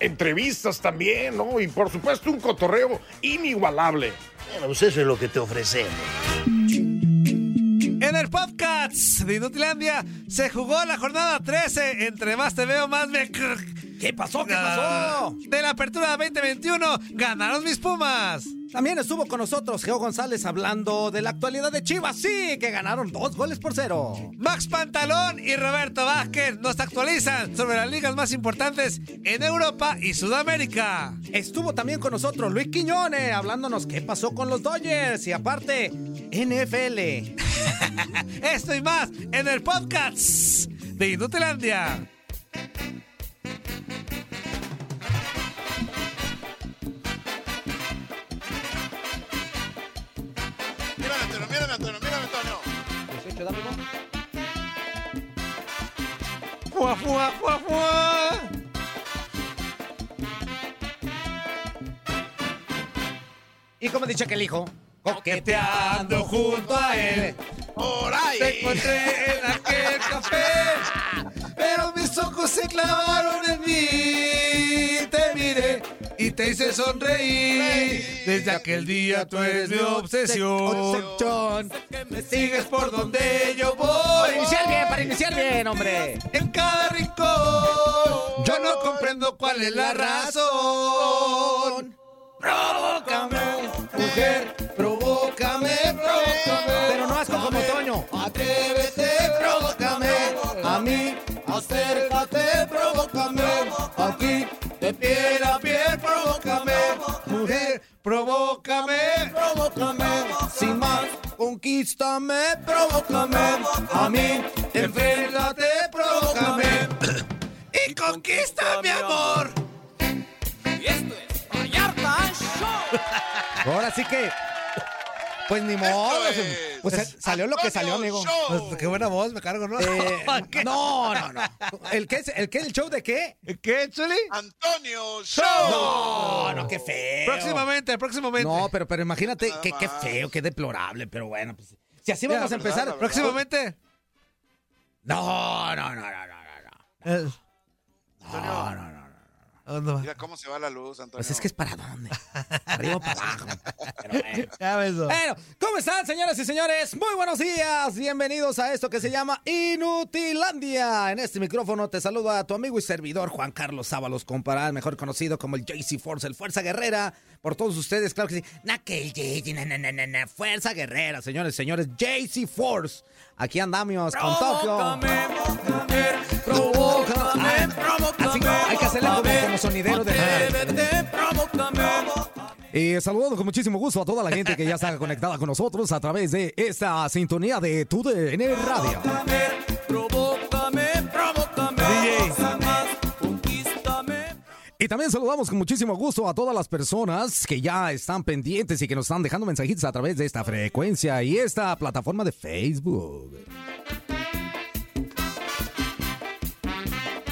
Entrevistas también, ¿no? Y por supuesto un cotorreo inigualable. Bueno, pues eso es lo que te ofrecemos. En el podcast de Inutilandia se jugó la jornada 13. Entre más te veo, más me. ¿Qué pasó? ¿Qué pasó? De la apertura 2021 ganaron mis Pumas. También estuvo con nosotros Geo González hablando de la actualidad de Chivas. Sí, que ganaron dos goles por cero. Max Pantalón y Roberto Vázquez nos actualizan sobre las ligas más importantes en Europa y Sudamérica. Estuvo también con nosotros Luis Quiñones hablándonos qué pasó con los Dodgers y aparte NFL. Esto y más en el podcast de Inutilandia. Mírame, Antonio, mírame, Antonio, mírame, Antonio. 18, dame. Fua, fua, fua, fua. Y como dice que el hijo, Coqueteando junto a él. Por ahí. Te encontré en aquel café, pero ojos se clavaron en mí. Te miré y te hice sonreír. Desde aquel día tú eres mi obsesión. Me sigues por donde yo voy. Para iniciar bien, para iniciar bien, hombre. En cada rincón, yo no comprendo cuál es la razón. Provócame, mujer, provócame, provócame. Pero no asco como Toño. Atrévete, provócame a mí, acércate, provócame. Aquí, de piel a piel, provócame, mujer, provócame, provócame, sin más, conquístame, provócame. A mí, enfréntate, provócame. Y conquista mi amor. Ahora sí que. Pues ni modo. Es Pues sa- salió lo que salió, amigo. Pues, qué buena voz, me cargo, ¿no? Eh, no, no, no. ¿El qué es el, qué, el show de qué? ¿Qué, Chuli? Antonio Show. No, no, qué feo. Próximamente, próximamente. No, pero, pero imagínate qué, qué feo, qué deplorable, pero bueno, pues. Si así vamos a empezar. verdad, próximamente. No, no, no, no, no, no. No, no, no, no. ¿a dónde va? Mira cómo se va la luz, Antonio. Pues es que es para dónde. Arriba o para abajo. Pero bueno. Ya. Bueno, ¿cómo están, señoras y señores? Muy buenos días. Bienvenidos a esto que se llama Inutilandia. En este micrófono te saluda tu amigo y servidor Juan Carlos Sábalos Comparal, mejor conocido como el JC Force, el Fuerza Guerrera. Por todos ustedes, claro que sí. Na que el JC, na, na, na, na, na, Fuerza Guerrera, señores y señores. JC Force. Aquí andamos con Tokio. Provócame, Así hay que hacerle como, como sonidero de... Y saludando con muchísimo gusto a toda la gente que ya está conectada con nosotros a través de esta sintonía de TUDN Radio. Y también saludamos con muchísimo gusto a todas las personas que ya están pendientes y que nos están dejando mensajitos a través de esta frecuencia y esta plataforma de Facebook.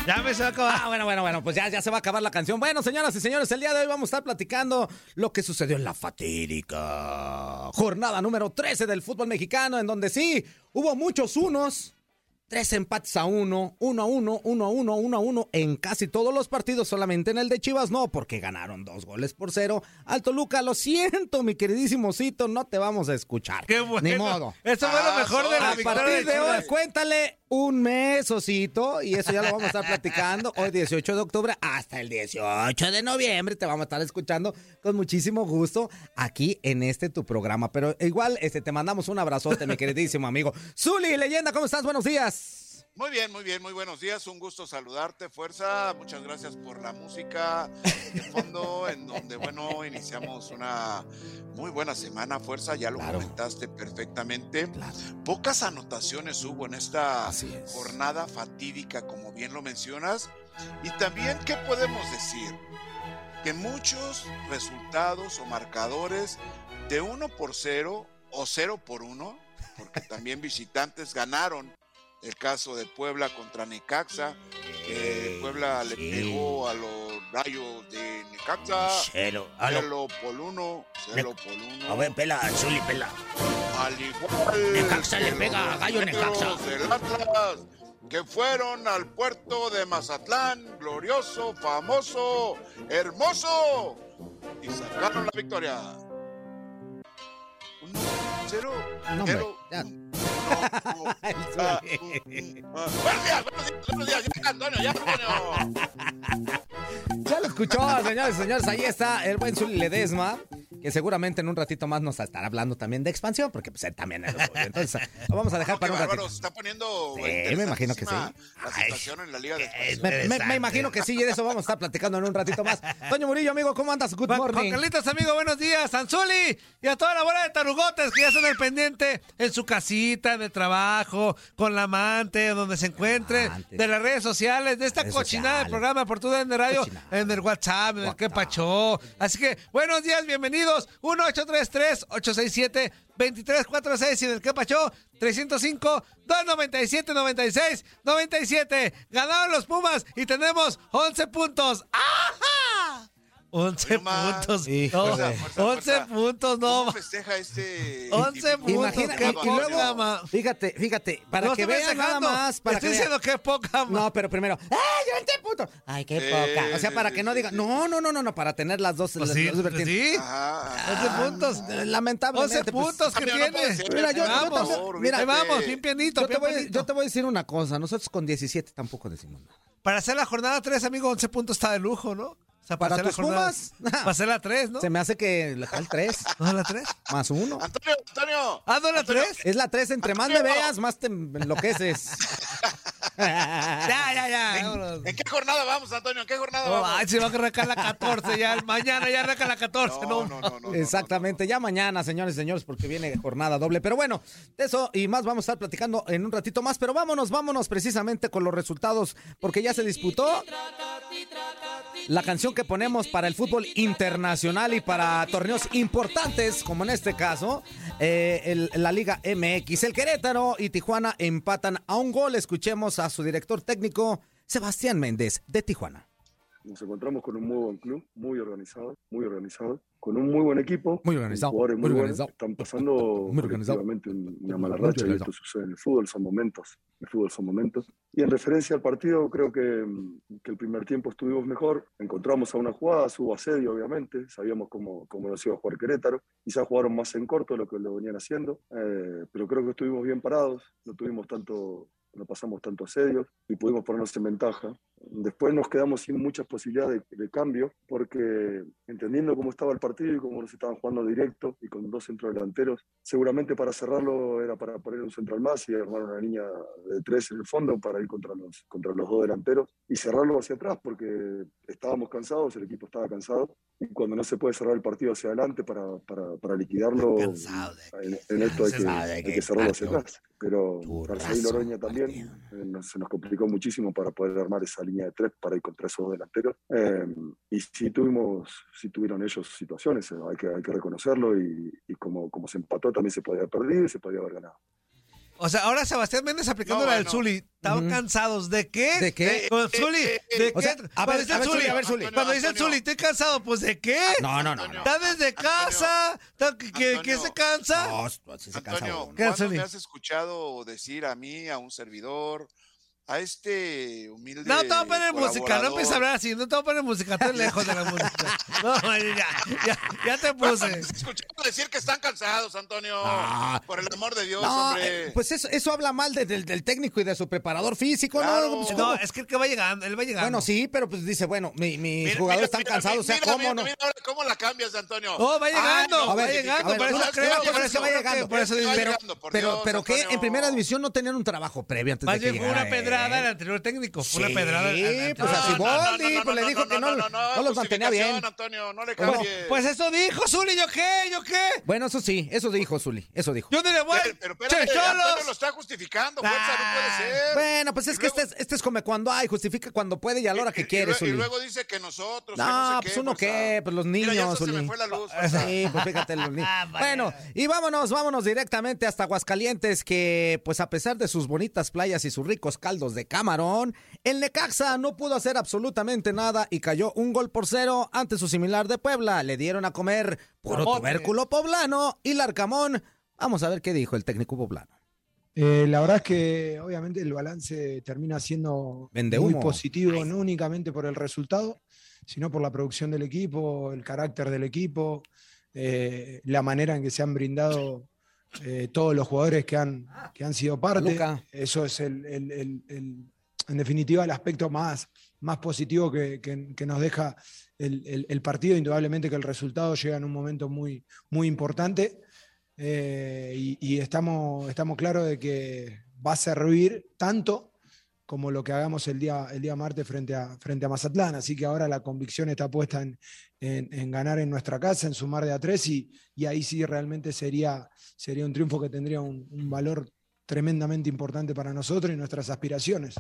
Ya me se va a acabar. Ah, bueno, bueno, bueno, pues ya, ya se va a acabar la canción. Bueno, señoras y señores, el día de hoy vamos a estar platicando lo que sucedió en la fatídica jornada número 13 del fútbol mexicano, en donde sí, hubo muchos unos, tres empates a uno, uno a uno, uno a uno, uno a uno, en casi todos los partidos, solamente en el de Chivas no, porque ganaron dos goles por cero. Al Toluca, lo siento, mi queridísimo Cito, no te vamos a escuchar. Qué bueno. Ni modo. Eso fue lo mejor de la A partir de hoy, cuéntale un mes, Osito, y eso ya lo vamos a estar platicando hoy 18 de octubre hasta el 18 de noviembre. Te vamos a estar escuchando con muchísimo gusto aquí en este tu programa. Pero igual este, te mandamos un abrazote, mi queridísimo amigo. Zuli, leyenda, ¿cómo estás? Buenos días. Muy bien, muy bien, muy buenos días. Un gusto saludarte, Fuerza. Muchas gracias por la música de fondo, en donde, bueno, iniciamos una muy buena semana, Fuerza. Ya lo Claro. comentaste perfectamente. Claro. Pocas anotaciones hubo en esta es. jornada fatídica, como bien lo mencionas. Y también, ¿qué podemos decir? Que muchos resultados o marcadores de 1 por 0 o 0 por 1, porque también visitantes ganaron el caso de Puebla contra Necaxa, que Puebla le pegó a los rayos de Necaxa. Cero. Aló. Celo por uno, celo por uno. A ver, pela, Zuli, pela. Al igual Necaxa le pega a Gallo Necaxa. del Atlas, que fueron al puerto de Mazatlán, glorioso, famoso, hermoso, y sacaron la victoria. Cero, No, cero, ah, ah. Buenos días, buenos días, buenos días, ya, Antonio, ya, Antonio. Ya lo escuchó, señores y señores. Ahí está el buen Zuli Ledesma, que seguramente en un ratito más nos estará hablando también de expansión, porque pues él también es lo suyo. Entonces, lo vamos a dejar para un bárbaro, ratito. se está poniendo Sí, me imagino que sí. La situación en la Liga de Expansión. Me, me- me Interesante. imagino que sí, y de eso vamos a estar platicando en un ratito más. Toño Murillo, amigo, ¿cómo andas? Good morning. Juan Carlitos, amigo, buenos días. Anzuli y a toda la bola de tarugotes que ya están al pendiente en su casita, de trabajo, con la amante, donde se encuentre, Amante. de las redes sociales, de esta Redes cochinada del programa por tu de radio, Cochinada. en el WhatsApp, en el que pachó. Así que, buenos días, bienvenidos. 1-833-867-2346 y en el que pachó, 305-297-96-97. Ganaron los Pumas y tenemos 11 puntos. ¡Ajá! 11 Oye, Omar. puntos. Fuerza, fuerza, 11 fuerza. puntos, no. ¿Cómo festeja este? 11 individuo? puntos, Imagina, qué y, luego, fíjate, fíjate, para No que vean nada más, para Estoy que diciendo que es poca. No, pero primero, ¡ay, yo te puto! ¡Ay, qué poca! O sea, para que no digan, no, no, no, no, no, para tener las dos, Pues las sí, dos vertientes. sí. Ajá. 11 puntos. Lamentablemente. 11 pues, puntos que Cambio, no puede tiene. ser. Mira, yo, yo Vamos. también- mira, vamos, bien pianito, yo te, bien voy, pianito. yo te voy a decir una cosa. Nosotros con 17 tampoco decimos nada. Para hacer la jornada 3, amigo, 11 puntos está de lujo, ¿no? O sea, ¿Para la tus jornada- Pumas? Para hacer la 3, ¿no? Se me hace que le el 3 ¿No es la 3? más 1. Antonio, Antonio. ¿Ah, no la Antonio, 3? Es la 3, entre más me Antonio. veas, más te enloqueces. Ya, ya, ya. ¿En qué jornada vamos, Antonio? ¿En qué jornada No, vamos? ay, se va a arrancar la 14 ya. Mañana ya arranca la 14. No, no, no, no, no, Exactamente, ya mañana, señores y señores, porque viene jornada doble. Pero bueno, de eso y más vamos a estar platicando en un ratito más. Pero vámonos, vámonos precisamente con los resultados, porque ya se disputó la canción que ponemos para el fútbol internacional y para torneos importantes, como en este caso, eh, el- la Liga MX. El Querétaro y Tijuana empatan a un gol. Escuchemos a su director técnico, Sebastián Méndez, de Tijuana. Nos encontramos con un muy buen club, muy organizado, muy organizado, con un muy buen equipo, Muy organizado, jugadores muy muy, organizado. buenos. Están pasando Muy organizado. una mala Muy racha y esto sucede en el fútbol, son momentos. El fútbol son momentos. Y en referencia al partido, creo que, mm, que el primer tiempo estuvimos mejor. Encontramos a una jugada, hubo asedio, obviamente. Sabíamos cómo, cómo nos iba a jugar Querétaro. Quizás jugaron más en corto de lo que lo venían haciendo. eh, pero creo que estuvimos bien parados. No tuvimos tanto, no pasamos tanto asedio y pudimos ponernos en ventaja. Después nos quedamos sin muchas posibilidades de, de cambio porque entendiendo cómo estaba el partido y cómo nos estaban jugando directo y con dos centrodelanteros, seguramente para cerrarlo era para poner un central más y armar una línea de tres en el fondo para ir contra los, contra los dos delanteros y cerrarlo hacia atrás porque estábamos cansados, el equipo estaba cansado y cuando no se puede cerrar el partido hacia adelante para, para, para liquidarlo, en, en esto hay que, hay que cerrarlo hacia atrás. Pero Churrazo, Arsaí Loroña también eh, nos- se nos complicó muchísimo para poder armar esa línea de tres para ir contra esos delanteros. Eh, y sí tuvimos, sí tuvieron ellos situaciones, eh, hay que, hay que reconocerlo y, y como, como se empató también se podía haber perdido y se podía haber ganado. O sea, ahora Sebastián Méndez aplicando No, la del. Zuli. ¿Estaban Ujú. cansados de qué? ¿De qué? Con el Zuli, ¿de O qué? sea, a Cuando ver, a Zuli, a ver, Zuli. Cuando dice el Antonio. Zuli, estoy cansado, pues ¿de qué? No, no, no, no. Antonio. ¿Está desde casa? ¿Está- ¿Que, que, que Antonio. se cansa? No, así se cansa Antonio. ¿Qué, ¿cuándo me has escuchado decir a mí, a un servidor, a este humilde. No te voy a poner música, no empieces a hablar así, no te voy a poner música, estoy lejos de la música. No, ya, ya, ya te puse. Escuchamos decir que están cansados, Antonio. Ah. Por el amor de Dios, No, hombre. eh, pues eso, eso habla mal de- del, del técnico y de su preparador físico, Claro. ¿no? Pues, No, es que el que va llegando, él va llegando. Bueno, sí, pero pues dice, bueno, mi- mis Mira, jugadores mira, están mira, cansados, o sea, mira, ¿cómo mira, no? mira ¿Cómo la cambias, Antonio? No, va llegando, Ah, A ver, va llegando, ver, por eso creo, por eso va llegando. que- por eso Va digo, pero, pero, que en primera división no tenían un trabajo previo antes de que llegara pedrada al anterior técnico, fue una Sí, pedrada. al pues así Siboldi, pues, le dijo que no- no los mantenía bien. Antonio, no le. Pues eso dijo, Zuli, ¿yo qué? ¿Yo qué? Bueno, eso sí, eso dijo Zuli, eso dijo. Yo no le voy. pero, pero espérate, lo está justificando, fuerza, no Ah, puede ser. Bueno, pues es que este es, este es come cuando hay, justifica cuando puede y a la hora y- que quiere, Zuli. y luego dice que nosotros, No, pues uno qué, pues los niños, se Zuli. me fue la luz. fuerza. Sí, pues fíjate los niños. Ah. Bueno, y vámonos, vámonos directamente hasta Aguascalientes, que pues a pesar de sus bonitas playas y sus ricos caldos de camarón, el Necaxa no pudo hacer absolutamente nada y cayó un gol por cero ante su similar de Puebla. Le dieron a comer puro tubérculo poblano y Larcamón. Vamos a ver qué dijo el técnico poblano. Eh, la verdad es que obviamente el balance termina siendo muy positivo, no únicamente por el resultado, sino por la producción del equipo, el carácter del equipo, eh, la manera en que se han brindado eh, todos los jugadores que han, que han sido parte. Luca. Eso es el, el- el- el- en definitiva el aspecto más, más positivo que, que- que nos deja el, el- el partido. Indudablemente que el resultado llega en un momento muy, muy importante. Eh, y, y estamos, estamos claros de que va a servir tanto como lo que hagamos el día, el día martes frente a, frente a Mazatlán. Así que ahora la convicción está puesta en, en- en ganar en nuestra casa, en sumar de a tres, y, y ahí sí realmente sería, sería un triunfo que tendría un, un valor tremendamente importante para nosotros y nuestras aspiraciones.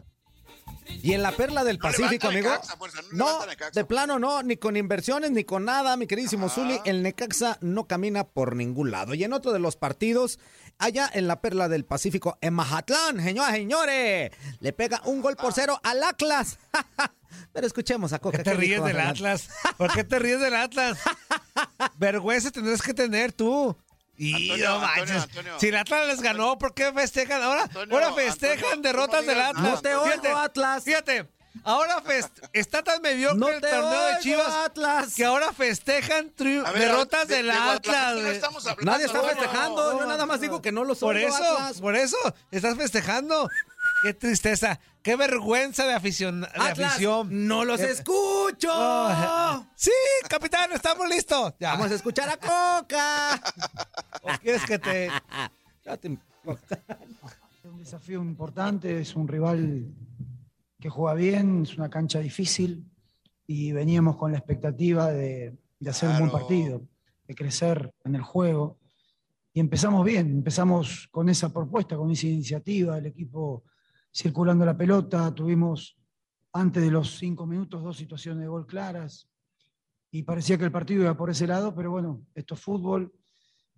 Y en la perla del No Pacífico, amigo. Necaxa, fuerza, no de plano no, ni con inversiones, ni con nada, mi queridísimo Zuli. El Necaxa no camina por ningún lado. Y en otro de los partidos, allá en la perla del Pacífico, en Mazatlán, señoras y señores, le pega un gol por cero al Atlas. Pero escuchemos a Coca. ¿Por qué te ¿qué ríes del? Atlas? ¿Por qué te ríes del Atlas? Vergüenza tendrás que tener tú. Y Antonio, no manches. Antonio. Si el Atlas les ganó, ¿por qué festejan ahora? Antonio, ahora festejan derrotas no del Atlas. No te oigo, Fíjate, Atlas. Fíjate, ahora fest- está tan mediocre No el torneo de Chivas Atlas. que ahora festejan ver, derrotas de- del de Atlas. no Nadie está festejando. Yo nada más digo que no los Por oigo, eso, Atlas. por eso, estás festejando. Qué tristeza, qué vergüenza de, afición, de Atlas, afición. no los escucho. Oh, sí, capitán, estamos listos. Ya. Vamos a escuchar a Coca. ¿O quieres que te.? Ya te- Es un desafío importante, es un rival que juega bien, es una cancha difícil y veníamos con la expectativa de, de hacer un buen partido, de crecer en el juego. Y empezamos bien, empezamos con esa propuesta, con esa iniciativa, el equipo circulando la pelota, tuvimos antes de los cinco minutos dos situaciones de gol claras y parecía que el partido iba por ese lado, pero bueno, esto es fútbol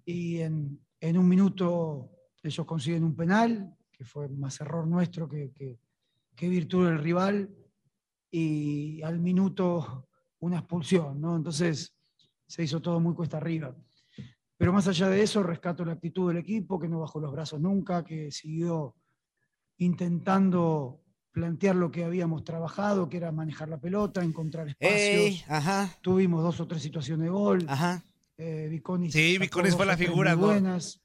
y en, en un minuto ellos consiguen un penal, que fue más error nuestro que, que- que virtud del rival, y al minuto una expulsión, ¿no? Entonces se hizo todo muy cuesta arriba. Pero más allá de eso, rescato la actitud del equipo, que no bajó los brazos nunca, que siguió intentando plantear lo que habíamos trabajado, que era manejar la pelota, encontrar espacios. Ey, ajá, Tuvimos dos o tres situaciones de gol. ajá. Eh, Viconis Sí, Viconis fue la figura, muy buenas,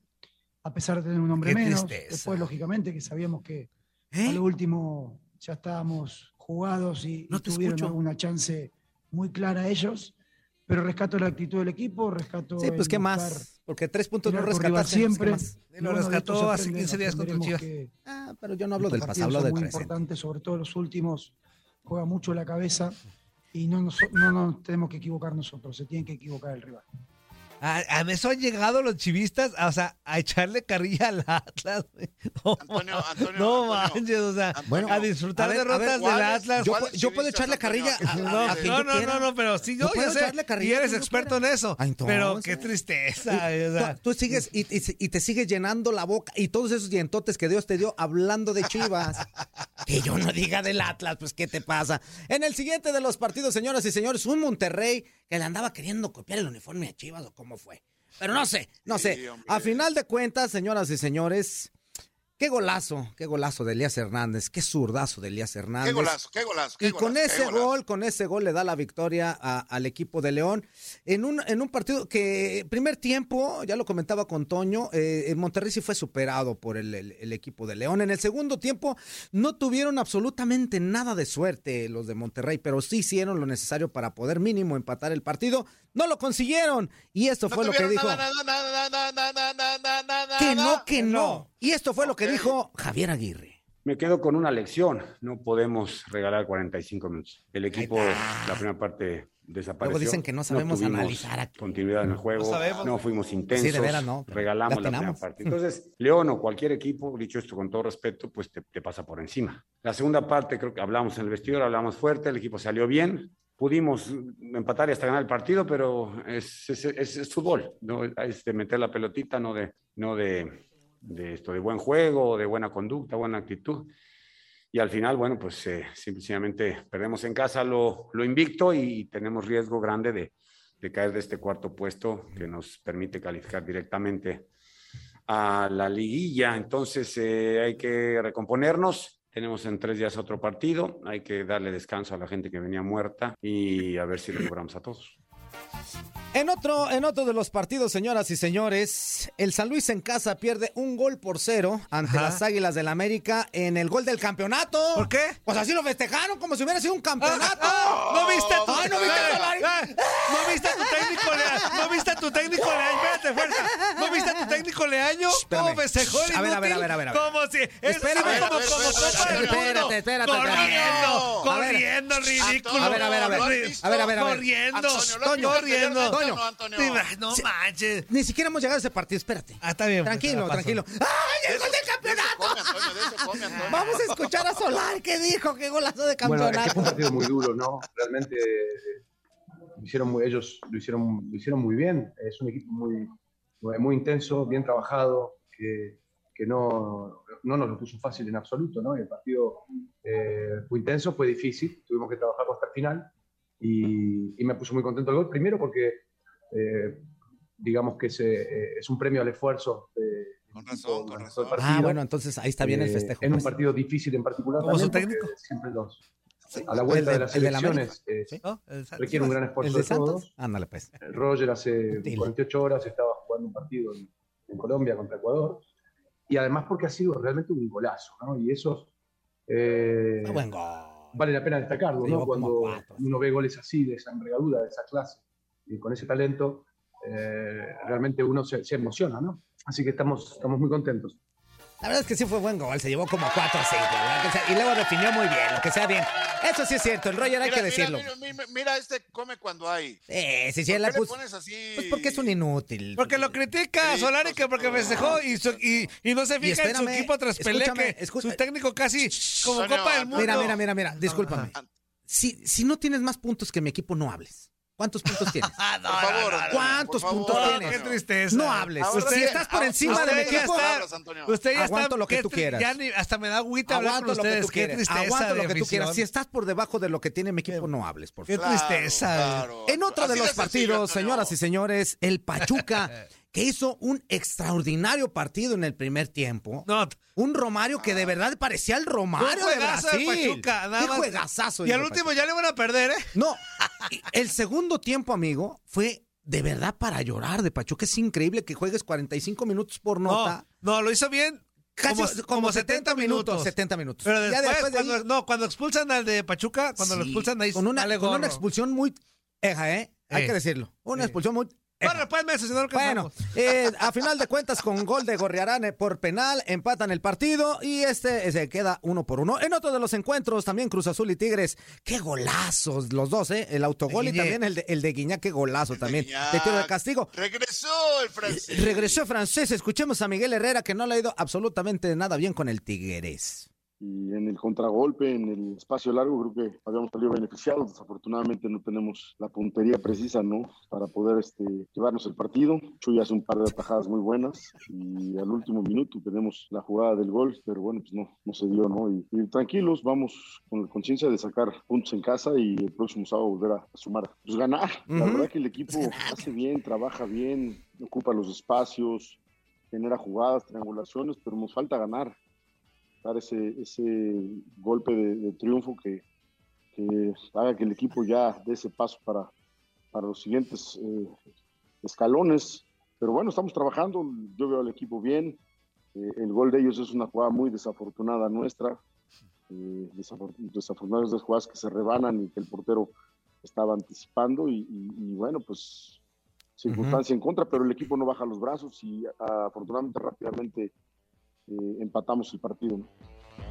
a pesar de tener un hombre Qué menos. tristeza. Después, lógicamente, que sabíamos que ¿Eh? a lo último ya estábamos jugados y, No y tuvieron escucho. alguna chance muy clara ellos. Pero rescato la actitud del equipo, rescato. Sí, pues qué más. Porque tres puntos no rescataste. pues, ¿qué siempre. lo rescató hace aprende, 15 días contra Chivas. que Ah, pero yo no hablo del pasado, partidos hablo son del muy presente. importantes, sobre todo los últimos, juega mucho la cabeza y no nos, no nos tenemos que equivocar nosotros, se tiene que equivocar el rival. A, a eso han llegado los chivistas, o sea, a echarle carrilla al Atlas. güey. No, Antonio, Antonio, no Antonio. manches, o sea, Antonio, a disfrutar a ver, a derrotas del ¿cuáles- Atlas. Yo, ¿Cuáles pu- yo puedo echarle carrilla a, No, a- a no, no, no, no, pero sí, yo, puedo yo sé, echarle carrilla y a eres experto en eso. Ah, entonces. pero qué tristeza. o sea. Tú, tú sigues y, y- y te sigues llenando la boca y todos esos dientotes que Dios te dio hablando de Chivas. que yo no diga del Atlas, pues ¿qué te pasa? En el siguiente de los partidos, señoras y señores, un Monterrey que le andaba queriendo copiar el uniforme a Chivas o cómo fue. Pero no sé, no sé. A final de cuentas, señoras y señores, Qué golazo, qué golazo de Elías Hernández, qué zurdazo de Elías Hernández. Qué golazo, qué golazo. Qué y con golazo, ese golazo. gol, con ese gol le da la victoria a- al equipo de León en un, en un partido que primer tiempo, ya lo comentaba con Toño, eh, en Monterrey sí fue superado por el, el- el equipo de León. En el segundo tiempo no tuvieron absolutamente nada de suerte los de Monterrey, pero sí hicieron lo necesario para poder mínimo empatar el partido. No lo consiguieron. Y esto fue lo que dijo. Que no, que no. Y esto fue lo que dijo Javier Aguirre. Me quedo con una lección. No podemos regalar 45 minutos. El equipo, la primera parte desapareció. Luego dicen que no sabemos analizar aquí. continuidad en el juego. No, fuimos intensos. Sí, de veras no. Regalamos la, primera parte. Entonces, León o cualquier equipo, dicho esto con todo respeto, pues te, te pasa por encima. La segunda parte, creo que hablamos en el vestidor, hablamos fuerte, el equipo salió bien Pudimos empatar y hasta ganar el partido, pero es, es, es- es fútbol, ¿no? es de meter la pelotita, no de, no de, de esto, de buen juego, de buena conducta, buena actitud. Y al final, bueno, pues eh, simplemente perdemos en casa lo, lo invicto y tenemos riesgo grande de, de caer de este cuarto puesto que nos permite calificar directamente a la liguilla. Entonces eh, hay que recomponernos. Tenemos en tres días otro partido. Hay que darle descanso a la gente que venía muerta y a ver si lo logramos a todos. En otro, en otro de los partidos, señoras y señores, el San Luis en casa pierde un gol por cero ante Ajá. las Águilas del América en el gol del campeonato. ¿Por qué? Pues así lo festejaron como si hubiera sido un campeonato. ¿No viste a tu, Ay, ¿no viste a? Ay, ¿No viste a tu técnico Leaño? ¿No viste a tu técnico Leaño? Espérate, fuerza. ¿No viste a tu técnico Leaño? ¿Cómo festejó el A ver, a ver, a ver, a ver, a ver. Como si... Es Espérame. como, como, espérate, espérate, espérate, espérate. Corriendo, corriendo, ridículo. A ver, a ver, a ver. A ver, a ver, a ver. Corriendo, Antonio, ¿lo has Toño, visto corriendo. No, Antonio? Sí, No manches. Ni siquiera hemos llegado a ese partido, espérate. Ah, está bien. pues, Tranquilo, tranquilo. ¡Ay, el gol del campeonato! come, Antonio, de eso come, Antonio. Vamos a escuchar a Solar que dijo qué golazo de Bueno, es que campeonato. fue un partido muy duro, ¿no? Realmente eh, lo hicieron muy, ellos lo hicieron, lo hicieron muy bien. Es un equipo muy, muy intenso, bien trabajado, que, que no, no nos lo puso fácil en absoluto, ¿no? El partido eh, fue intenso, fue difícil, tuvimos que trabajarlo hasta el final y, y me puso muy contento el gol, primero porque eh, digamos que es, eh, es un premio al esfuerzo Con razón, con razón. Ah, partido. bueno, entonces ahí está bien el Eh, festejo. En un pues. partido difícil en particular. ¿Como su técnico? Siempre los, a la vuelta El de, de- las el de la elecciones eh, ¿Sí? Santos. requiere un gran ¿El esfuerzo de de todos. Ándale, pues. Roger hace Dile. 48 horas estaba jugando un partido en, en Colombia contra Ecuador. Y además porque ha sido realmente un golazo, ¿no? Y eso eh, Ah, buen gol. vale la pena destacarlo, ¿no? Cuando cuatro. uno ve goles así, de esa envergadura, de esa clase, y con ese talento, eh, realmente uno se, se emociona, ¿no? Así que estamos, estamos muy contentos. La verdad es que sí fue buen gol, se llevó como 4 a 5. Y luego definió muy bien, lo que sea bien. Eso sí es cierto, el Roger hay Mira, que mira, decirlo. Mira, mira, mira, este come cuando hay. Eh, sí, sí, ¿Por la qué le pones así? Pues porque es un inútil. Porque lo critica a Solari que porque festejó y, su- y, y no se Y fija en su espérame, equipo tras pelea que su técnico casi como Copa del Mundo. Mira, mira, mira, mira, discúlpame. Si, si no tienes más puntos que mi equipo, no hables. ¿Cuántos puntos tienes? Ah, no, Por favor, ¿Cuántos por favor, puntos No, tienes? qué tristeza. No hables. Ahora si sí, estás por ahora- encima de mi equipo, está. Usted ya Aguanto está, lo que qué tú quieras. Ya ni, hasta me da agüita hablar con aguanto lo que ustedes. tú Qué quieras. tristeza Aguanto lo que tú quieras. Si estás por debajo de lo que tiene mi equipo, no hables, por Qué favor. Claro, tristeza. claro. En otro de los partidos, señoras y señores, el Pachuca, que hizo un extraordinario partido en el primer tiempo. No, Un Romario que de verdad parecía el Romario de juegazo Brasil. de Pachuca. Nada Qué juegazazo. Y al último Pachuca. ya le van a perder, ¿eh? No, el segundo tiempo, amigo, fue de verdad para llorar de Pachuca. Es increíble que juegues 45 minutos por nota. No, no, lo hizo bien. Casi como, como 70 minutos. 70 minutos. Pero Ya después, de ahí- cuando, no, cuando expulsan al de Pachuca, cuando lo expulsan ahí con una, con una expulsión muy eja, ¿eh? Hay Eh. que decirlo. Una Eh. expulsión muy. Bueno, pues, me señor, que Bueno, eh, a final de cuentas, con gol de Gorriarán eh, por penal, empatan el partido y este eh, se queda uno por uno. En otro de los encuentros, también Cruz Azul y Tigres. Qué golazos los dos, ¿eh? El autogol y también el de, el de Guiñac, qué golazo también. De tiro de castigo. Regresó el francés. Regresó francés. Escuchemos a Miguel Herrera, que no le ha ido absolutamente nada bien con el Tigres. Y en el contragolpe, en el espacio largo, creo que habíamos salido beneficiados. Desafortunadamente no tenemos la puntería precisa, ¿no? Para poder este, llevarnos el partido. Chuy hace un par de atajadas muy buenas y al último minuto tenemos la jugada del gol, pero bueno, pues no, no se dio, ¿no? Y, y tranquilos, vamos con la conciencia de sacar puntos en casa y el próximo sábado volver a, sumar. Pues ganar. La Ujú. verdad que el equipo hace bien, trabaja bien, ocupa los espacios, genera jugadas, triangulaciones, pero nos falta ganar. Dar ese, ese golpe de, de triunfo que, que haga que el equipo ya dé ese paso para, para los siguientes eh, escalones. Pero bueno, estamos trabajando, yo veo al equipo bien. Eh, el gol de ellos es una jugada muy desafortunada nuestra. Eh, desafor- desafortunadas de jugadas que se rebanan y que el portero estaba anticipando. Y, y- y bueno, pues circunstancia en contra, pero el equipo no baja los brazos y ah, afortunadamente rápidamente eh, empatamos el partido. ¿no?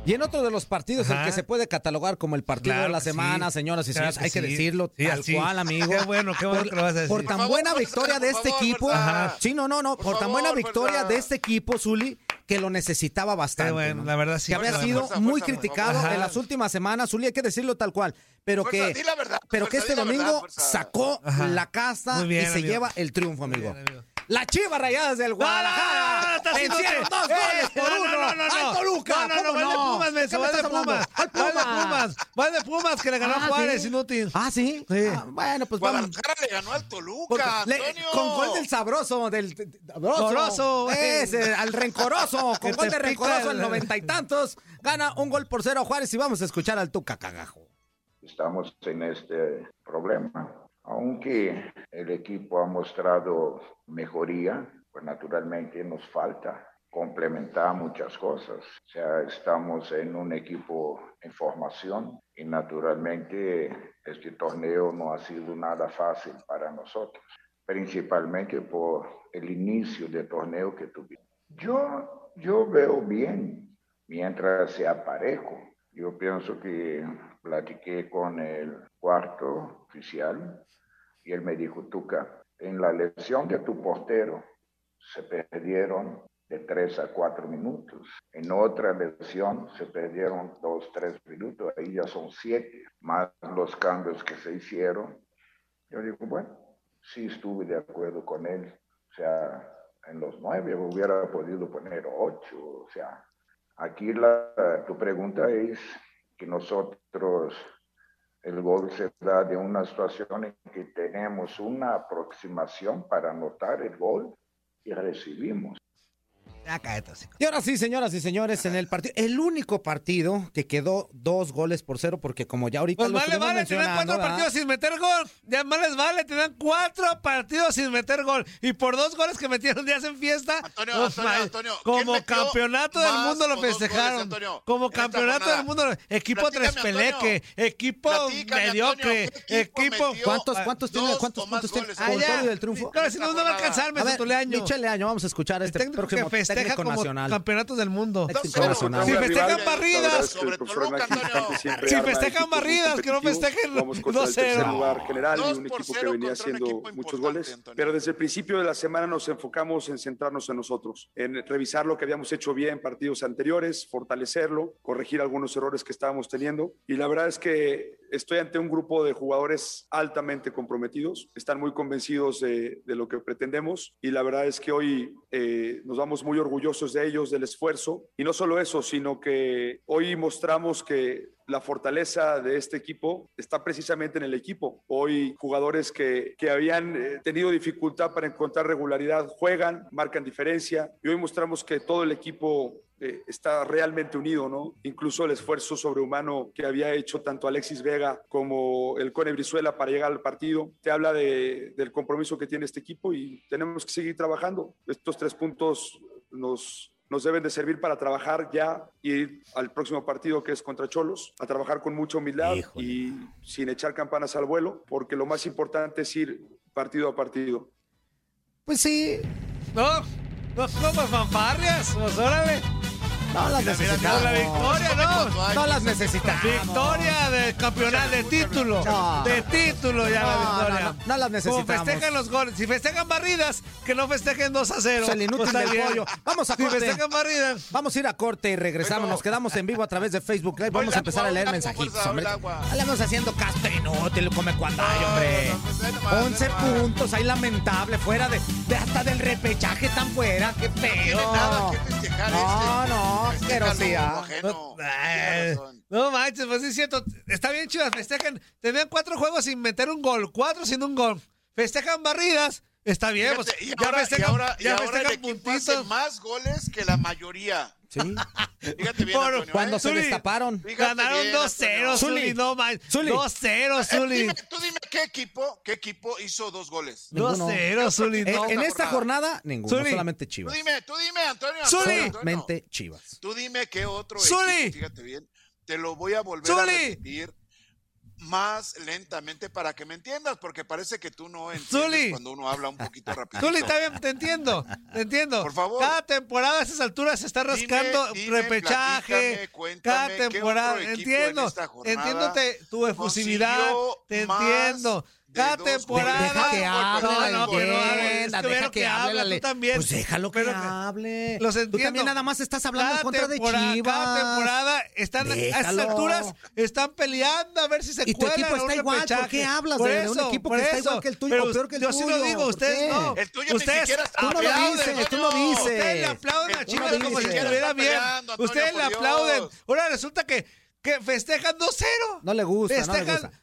Y en otro de los partidos, el que se puede catalogar como el partido Claro de la sí. semana, señoras y Claro señores, que hay que sí. decirlo Sí, tal así. cual, amigo. Qué bueno, qué bueno por, que lo vas a decir. Por Por tan buena victoria de este favor, equipo. Fuerza. Sí, no, no, no. Por, tan buena victoria de este equipo, Zuli, que lo necesitaba bastante. Qué bueno, ¿no? la verdad sí. Que había sido fuerza, muy fuerza, criticado en las últimas semanas, Zuli, hay que decirlo tal cual. Pero Fuerza, que, verdad, pero que este verdad, domingo sacó Ajá. la bien, y se amigo. lleva el triunfo, amigo. La Chivas Rayadas del Guadalajara estás haciendo- vencieron dos ¡Eh! goles por No, no, uno no, no, no. al Toluca. No, no, no, ¿Cómo va de Pumas, menso, ¿Qué me va de? Pumas. ¡Al Va de Pumas! Pumas. Va de Pumas que le ganó a Ah, Juárez, sí. inútil. Ah, sí. Ah, bueno, pues vamos. Guadalajara le ganó al Toluca, Porque le- Antonio. con gol del sabroso, del sabroso, ese, al rencoroso, con gol de rencoroso al noventa y tantos, gana un gol por cero a Juárez y vamos a escuchar al Tuca Cagajo. estamos en este problema. Aunque el equipo ha mostrado mejoría, pues naturalmente nos falta complementar muchas cosas. O sea, estamos en un equipo en formación y naturalmente este torneo no ha sido nada fácil para nosotros, principalmente por el inicio del torneo que tuvimos. Yo, yo veo bien mientras sea parejo. Yo pienso que platiqué con el cuarto oficial y él me dijo, Tuca, en la lesión de tu portero se perdieron de tres a cuatro minutos. En otra lesión se perdieron dos, tres minutos. Ahí ya son siete, más los cambios que se hicieron. Yo digo, bueno, sí estuve de acuerdo con él. O sea, en los nueve hubiera podido poner ocho. O sea, aquí la, tu pregunta es que nosotros, el gol se da de una situación en que tenemos una aproximación para anotar el gol y recibimos. Y ahora sí, señoras y señores, en el partido, el único partido que quedó dos goles por cero, porque como ya ahorita Pues lo vale, vale, tenían mencionando, cuatro ¿verdad? partidos sin meter gol. Ya más les vale, tenían cuatro partidos sin meter gol. Y por dos goles que metieron ya hacen fiesta. Antonio, oh, Antonio, Antonio, ¿quién como campeonato del mundo lo goles, festejaron. Antonio, como en campeonato del mundo. Equipo Platícame, trespeleque, Antonio. equipo Platícame, mediocre, Antonio, ¿qué equipo equipo. ¿Cuántos, cuántos tiene? ¿Cuántos puntos tiene? goles? con Ah, del triunfo? Claro, si no, no va a alcanzar, A me ver, Tuleaño. échale año, vamos a escuchar este técnico próximo que festeja técnico como nacional. campeonatos del mundo. Si festejan barridas. Sobre Toluca, Si festejan barridas, que no festejen Vamos contra el 2-0. tercer lugar general y Dos un por equipo que cero venía contra un haciendo equipo muchos importante, goles. Antonio. Pero desde el principio de la semana nos enfocamos en centrarnos en nosotros, en revisar lo que habíamos hecho bien en partidos anteriores, fortalecerlo, corregir algunos errores que estábamos teniendo. Y la verdad es que estoy ante un grupo de jugadores altamente comprometidos, están muy convencidos de, lo que pretendemos y la verdad es que hoy eh, nos vamos muy orgullosos de ellos, del esfuerzo. Y no solo eso, sino que hoy mostramos que la fortaleza de este equipo está precisamente en el equipo. Hoy jugadores que, que habían eh, tenido dificultad para encontrar regularidad juegan, marcan diferencia y hoy mostramos que todo el equipo eh, está realmente unido, ¿no? Incluso el esfuerzo sobrehumano que había hecho tanto Alexis Vega como el Cone Brizuela para llegar al partido, te habla de- del compromiso que tiene este equipo y tenemos que seguir trabajando. Estos tres puntos nos, nos deben de servir para trabajar ya y ir al próximo partido que es contra Cholos, a trabajar con mucha humildad y sin echar campanas al vuelo, porque lo más importante es ir partido a partido. Pues sí, No, no como fanfarrias, pues órale. No las necesitamos. la victoria, ¿no? No las necesitamos. Victoria de campeonato, de título. No. De título ya la No, victoria. no, no, no las necesitamos. Como festejan los goles. Si festejan barridas, que no festejen 2 a 0. Es el inútil Pues del pollo. Vamos a Si corte. festejan barridas. Vamos a ir a corte y regresamos. Nos quedamos en vivo a través de Facebook Live. Vamos a empezar a leer mensajitos, hombre. Le vamos haciendo casto inútil, come cuando hay, hombre. 11 puntos, ahí lamentable, fuera de, de hasta del repechaje tan fuera, qué feo. festejar No, este. No, Festéjalo, asquerosidad. razón. No manches, pues es cierto. Está bien chivas, festejan. Tenían cuatro juegos sin meter un gol, cuatro sin un gol. Festejan barridas. Está bien, pues Fíjate, y ya ahora, y festejan, ahora, y ya ahora el festejan puntitos. hace más goles que la mayoría. Sí. Fíjate bien, Por- Antonio, Cuando ¿eh? se Zuli, destaparon. Ganaron bien, 2-0, Antonio. Zuli, no man. Zuli. 2-0, Eh, Zuli. dime, tú dime qué equipo, qué equipo hizo dos goles. Ninguno. 2-0, Zuli. En, no. en esta jornada, ninguno, Zuli. solamente Tú Chivas. dime, tú dime, Antonio. Zuli. Antonio. Solamente Chivas. Tú dime qué otro Zuli. equipo, fíjate bien, te lo voy a volver a Zuli. repetir más lentamente para que me entiendas, porque parece que tú no entiendes Zuli. cuando uno habla un poquito rápido. Zuli, está bien, te entiendo, te entiendo. Por favor. Cada temporada a esas alturas se está rascando dime, repechaje. cada ¿qué temporada, entiendo, en entiendo tu efusividad, te más entiendo. Cada temporada. Deja que hable, no, la no, no deja que que hable. la tú. Pues déjalo que hable. Los Tú entiendo. también nada más estás hablando en Cada contra de Chivas. Cada temporada están a esas Déjalo. alturas están peleando a ver si se Y tu cuelan equipo a está igual, ¿por repechaje. qué hablas Por de un eso, equipo por que está eso. igual que el tuyo Pero o peor que el yo sí lo tuyo? digo, ¿Por ustedes no. El tuyo ni ustedes siquiera está Tú no lo dices, tú no dices. Ustedes le aplauden a tuyo Chivas ni como si siquiera estuviera está bien. Ustedes le por aplauden. Ahora resulta que, que festejan 2-0. No le gusta, no le Festejan gusta.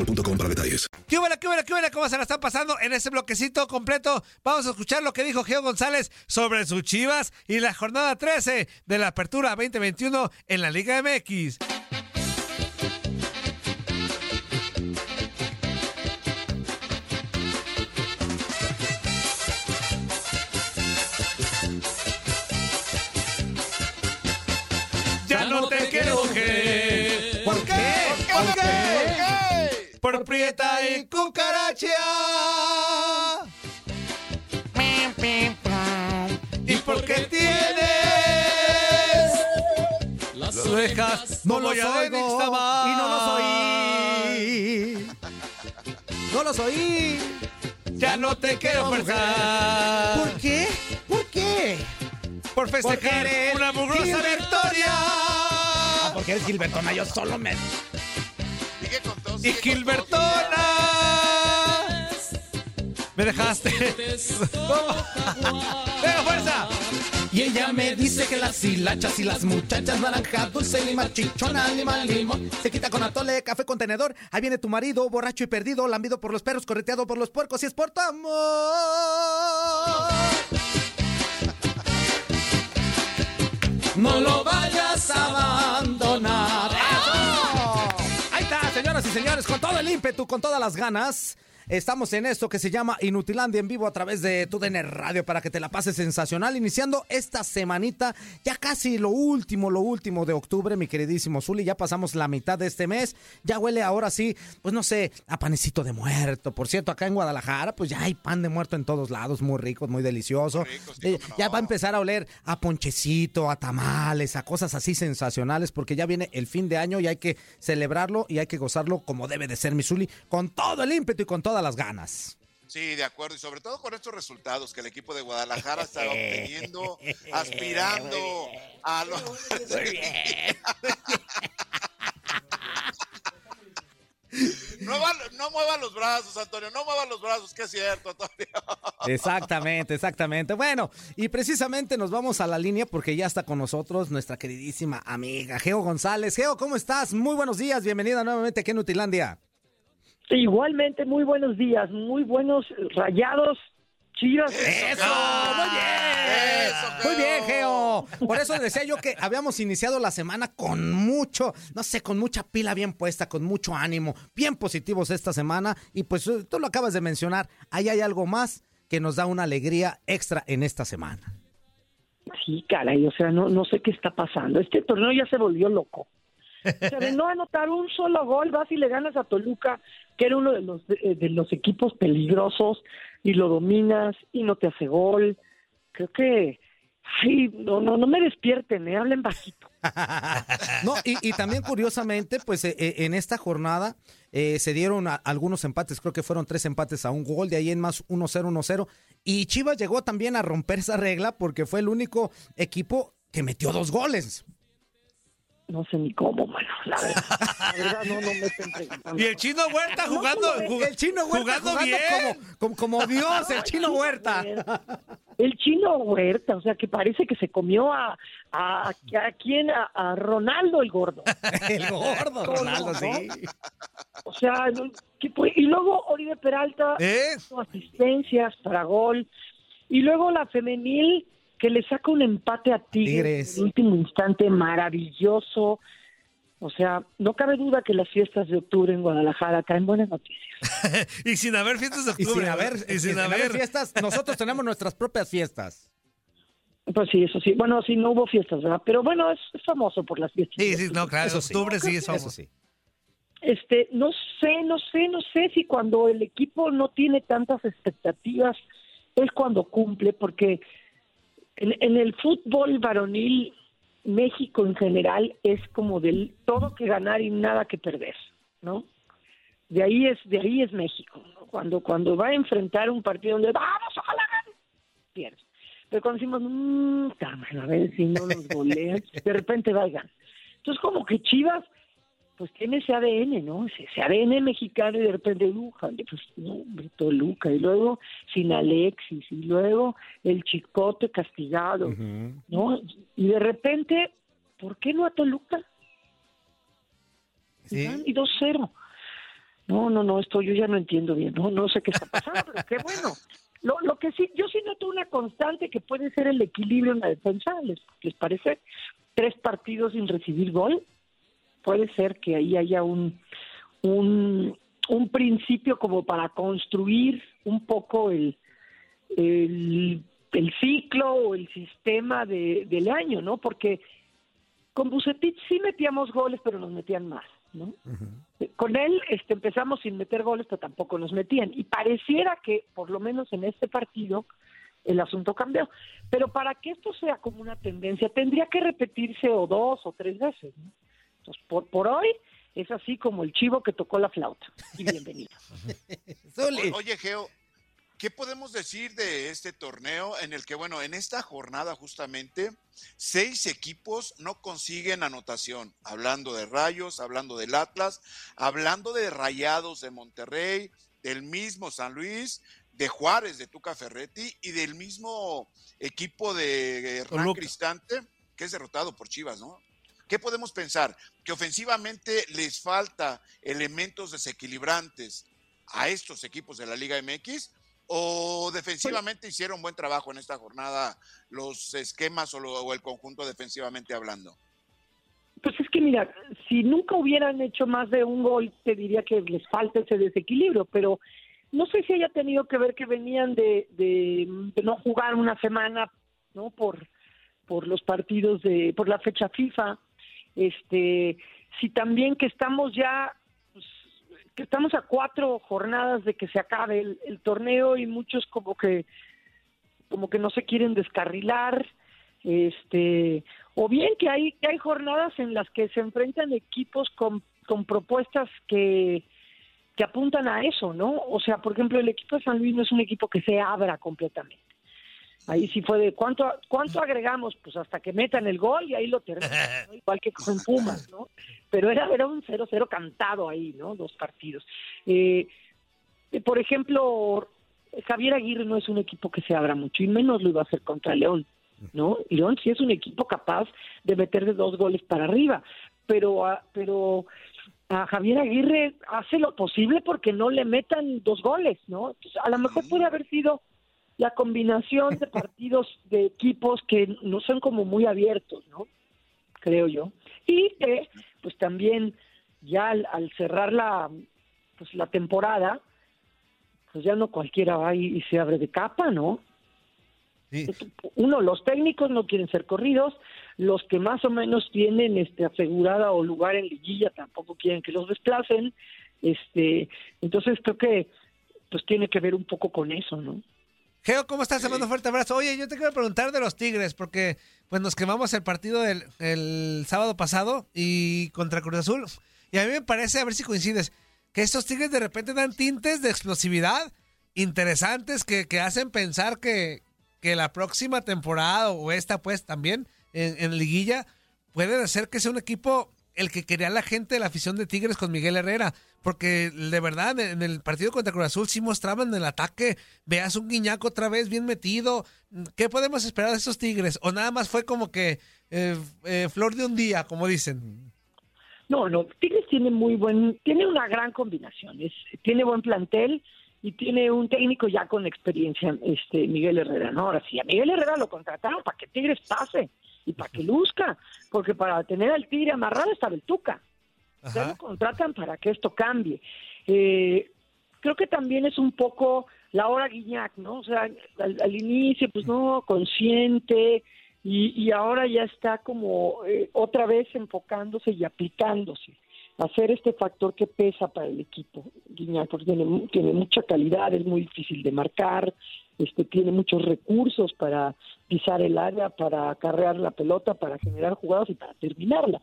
boostmobile.com para detalles. ¿Qué huele, qué huele, qué huele? ¿Cómo se la están pasando en ese bloquecito completo? Vamos a escuchar lo que dijo Geo González sobre sus chivas y la jornada 13 de la Apertura 2021 en la Liga MX. Prieta y cucaracha. ¿Y por qué tienes las orejas no los oigo y no los oí. No los oí. Ya no te quiero forzar. ¿Por qué? ¿Por qué? Por festejar Porque una mugrosa victoria. Ah, porque eres Gilbertona, yo solo me... Y. Gilbertona. Me dejaste. ¡Venga, fuerza! Y ella me dice que las hilachas y las muchachas naranja, dulce, lima, chichona, lima, limón. Se quita con atole, café contenedor. Ahí viene tu marido, borracho y perdido, lambido por los perros, correteado por los puercos y es por tu amor. No lo vayas a abandonar. Señores, con todo el ímpetu, con todas las ganas. Estamos en esto que se llama Inutilandia en vivo a través de TUDN Radio para que te la pases sensacional. Iniciando esta semanita, ya casi lo último, lo último de octubre, mi queridísimo Zuli. Ya pasamos la mitad de este mes. Ya huele ahora sí, pues no sé, a panecito de muerto. Por cierto, acá en Guadalajara, pues ya hay pan de muerto en todos lados, muy ricos, muy delicioso. Eh, Ya va a empezar a oler a ponchecito, a tamales, a cosas así sensacionales, porque ya viene el fin de año y hay que celebrarlo y hay que gozarlo como debe de ser, mi Zuli, con todo el ímpetu y con todas las ganas. Sí, de acuerdo. Y sobre todo con estos resultados que el equipo de Guadalajara está obteniendo, aspirando a los... No, no mueva los brazos, Antonio, no mueva los brazos, que es cierto, Antonio. Exactamente, exactamente. Bueno, y precisamente nos vamos a la línea porque ya está con nosotros nuestra queridísima amiga Geo González. Geo, ¿cómo estás? Muy buenos días, bienvenida nuevamente aquí en Utilandia. Igualmente, muy buenos días, muy buenos rayados, chivas. ¡Eso! ¡Muy bien! Muy bien, Geo. Por eso decía yo que habíamos iniciado la semana con mucho, no sé, con mucha pila bien puesta, con mucho ánimo, bien positivos esta semana. Y pues eh, tú lo acabas de mencionar, ahí hay algo más que nos da una alegría extra en esta semana. Sí, caray, o sea, no, no sé qué está pasando. Este torneo ya se volvió loco. O sea, de no anotar un solo gol, vas y le ganas a Toluca, que era uno de los, de, de los equipos peligrosos, y lo dominas y no te hace gol. Creo que, ay, no, no, no me despierten, me hablen bajito. No, y, y también curiosamente, pues eh, eh, en esta jornada eh, se dieron algunos empates, creo que fueron tres empates a un gol, de ahí en más 1-0, 1-0. Y Chivas llegó también a romper esa regla porque fue el único equipo que metió dos goles. No sé ni cómo, mano, la verdad. La verdad, no, no me estén preguntando. Y el chino Huerta jugando, no, jug- El chino Huerta jugando, jugando bien. como, como, como Dios, el chino Huerta. El chino Huerta, o sea, que parece que se comió a, a, a quién, a, a Ronaldo el gordo. El gordo, ¿Cómo Ronaldo, sí. O sea, y luego Oribe Peralta, ¿Eh? asistencias para gol. Y luego la femenil que le saca un empate a Tigres, en el último instante maravilloso. O sea, no cabe duda que las fiestas de octubre en Guadalajara traen buenas noticias. y sin haber fiestas de Y octubre. sin haber, y sin sin haber haber- fiestas, nosotros tenemos nuestras propias fiestas. Pues sí, eso sí. Bueno, sí, no hubo fiestas, ¿verdad? Pero bueno, es, es famoso por las fiestas. Sí, sí, no, claro, Eso octubre sí es Eso famoso. sí. Este, no sé, no sé, no sé si cuando el equipo no tiene tantas expectativas es cuando cumple, porque en, en el fútbol varonil, México en general es como del todo que ganar y nada que perder, ¿no? De ahí es, de ahí es México, ¿no? Cuando, cuando va a enfrentar un partido donde vamos, ojalá gane, pierde. Pero cuando decimos, mmm, a ver si no nos golean, de repente vayan. Entonces como que Chivas pues tiene ese ADN, ¿no? Ese, ADN mexicano y de repente, Luján, pues no, hombre, Toluca, y luego sin Alexis, y luego el chicote castigado, ¿no? Y de repente, ¿por qué no a Toluca? Sí. Y 2-0. No, no, no, esto yo ya no entiendo bien, no, no sé qué está pasando, pero qué bueno. Lo, lo que sí, yo sí noto una constante que puede ser el equilibrio en la defensa, ¿les, les parece? Tres partidos sin recibir gol, puede ser que ahí haya un, un, un principio como para construir un poco el, el, el ciclo o el sistema de, del año, ¿no? Porque con Bucetich sí metíamos goles, pero nos metían más, ¿no? Con él este, empezamos sin meter goles, pero tampoco nos metían. Y pareciera que, por lo menos en este partido, el asunto cambió. Pero para que esto sea como una tendencia, tendría que repetirse o dos o tres veces. ¿no? Entonces, por, por hoy es así como el chivo que tocó la flauta. Y bienvenido. O- Oye, Geo, ¿qué podemos decir de este torneo en el que, bueno, en esta jornada justamente, seis equipos no consiguen anotación? Hablando de Rayos, hablando del Atlas, hablando de Rayados de Monterrey, del mismo San Luis, de Juárez de Tuca Ferretti y del mismo equipo de Hernán Toluca. Cristante, que es derrotado por Chivas, ¿no? ¿Qué podemos pensar? ¿Que ofensivamente les falta elementos desequilibrantes a estos equipos de la Liga MX? ¿O defensivamente hicieron buen trabajo en esta jornada los esquemas o, lo- o el conjunto defensivamente hablando? Pues es que mira, si nunca hubieran hecho más de un gol, te diría que les falta ese desequilibrio, pero no sé si haya tenido que ver que venían de, de, de no jugar una semana, ¿no? Por, por los partidos de, por la fecha FIFA, este, si también que estamos ya, pues, que estamos a cuatro jornadas de que se acabe el, el torneo y muchos como que, como que no se quieren descarrilar, este o bien que hay que hay jornadas en las que se enfrentan equipos con, con propuestas que que apuntan a eso, ¿no? O sea, por ejemplo, el equipo de San Luis no es un equipo que se abra completamente. Ahí sí fue de cuánto cuánto agregamos, pues hasta que metan el gol y ahí lo terminan, ¿no? igual que con Pumas, ¿no? Pero era era un 0-0 cantado ahí, ¿no? Dos partidos. Eh, por ejemplo, Javier Aguirre no es un equipo que se abra mucho y menos lo iba a hacer contra León. ¿no? León sí es un equipo capaz de meter de dos goles para arriba, pero a, pero a Javier Aguirre hace lo posible porque no le metan dos goles, ¿no? Entonces, a lo mejor puede haber sido la combinación de partidos de equipos que no son como muy abiertos, ¿no? Creo yo. Y que, pues también ya al, al cerrar la pues la temporada, pues ya no cualquiera va y, y se abre de capa, ¿no? Uno, los técnicos no quieren ser corridos, los que más o menos tienen este asegurada o lugar en liguilla tampoco quieren que los desplacen, este, entonces creo que pues tiene que ver un poco con eso, ¿no? Geo, ¿cómo estás? Te mando un fuerte abrazo. Oye, yo te quiero preguntar de los Tigres, porque pues nos quemamos el partido del el sábado pasado y contra Cruz Azul. Y a mí me parece, a ver si coincides, que estos Tigres de repente dan tintes de explosividad interesantes que, que hacen pensar que, que la próxima temporada o esta pues también en, en liguilla puede ser que sea un equipo el que quería la gente de la afición de Tigres con Miguel Herrera, porque de verdad en el partido contra Cruz Azul sí mostraban el ataque, veas un guiñaco otra vez bien metido, ¿qué podemos esperar de esos Tigres? ¿O nada más fue como que eh, eh, flor de un día, como dicen? No, no, Tigres tiene muy buen, tiene una gran combinación, es, tiene buen plantel y tiene un técnico ya con experiencia, este Miguel Herrera, ¿no? Ahora sí, a Miguel Herrera lo contrataron para que Tigres pase y para que luzca, porque para tener al Tigre amarrado estaba el Tuca. Ya lo contratan para que esto cambie. Eh, creo que también es un poco la hora Guiñac, ¿no? O sea, al, al inicio, pues no, consciente, y, y ahora ya está como eh, otra vez enfocándose y aplicándose. Hacer este factor que pesa para el equipo, Guiñac, porque tiene, tiene mucha calidad, es muy difícil de marcar, este, tiene muchos recursos para pisar el área, para acarrear la pelota, para generar jugadas y para terminarla.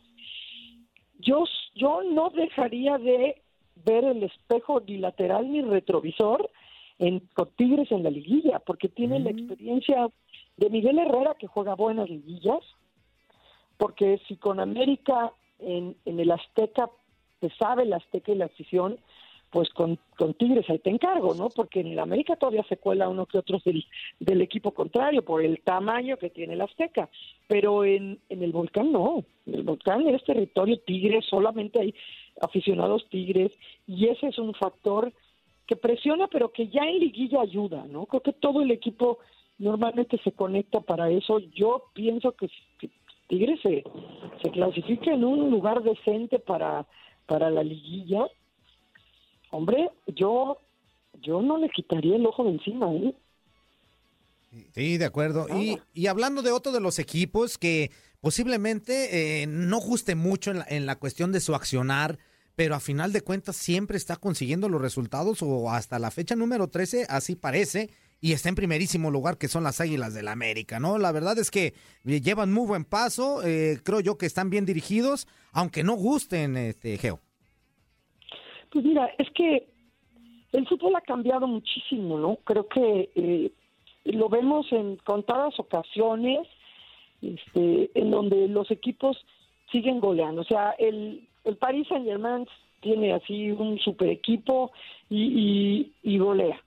Yo, yo no dejaría de ver el espejo ni lateral ni retrovisor en con Tigres en la liguilla, porque tiene la experiencia de Miguel Herrera que juega buenas liguillas, porque si con América en, en el Azteca se sabe el Azteca y la afición, pues con, con Tigres ahí te encargo, ¿no? Porque en el América todavía se cuela uno que otro del, del equipo contrario por el tamaño que tiene el Azteca, pero en, en el Volcán no, en el Volcán es territorio Tigres, solamente hay aficionados Tigres y ese es un factor que presiona pero que ya en liguilla ayuda, ¿no? Creo que todo el equipo normalmente se conecta para eso. Yo pienso que, que Tigres se, se clasifica en un lugar decente para, para la liguilla hombre, yo, yo no le quitaría el ojo de encima, ¿eh? Sí, de acuerdo. Y, y hablando de otro de los equipos que posiblemente eh, no guste mucho en la, en la cuestión de su accionar, pero a final de cuentas siempre está consiguiendo los resultados o hasta la fecha número 13, así parece, y está en primerísimo lugar que son las Águilas del la América, ¿no? La verdad es que eh, llevan muy buen paso, eh, creo yo que están bien dirigidos, aunque no gusten, este, Geo. Pues mira, es que el fútbol ha cambiado muchísimo, ¿no? Creo que eh, lo vemos en contadas ocasiones este, en donde los equipos siguen goleando. O sea, el, el Paris Saint Germain tiene así un super equipo y, y, y golea,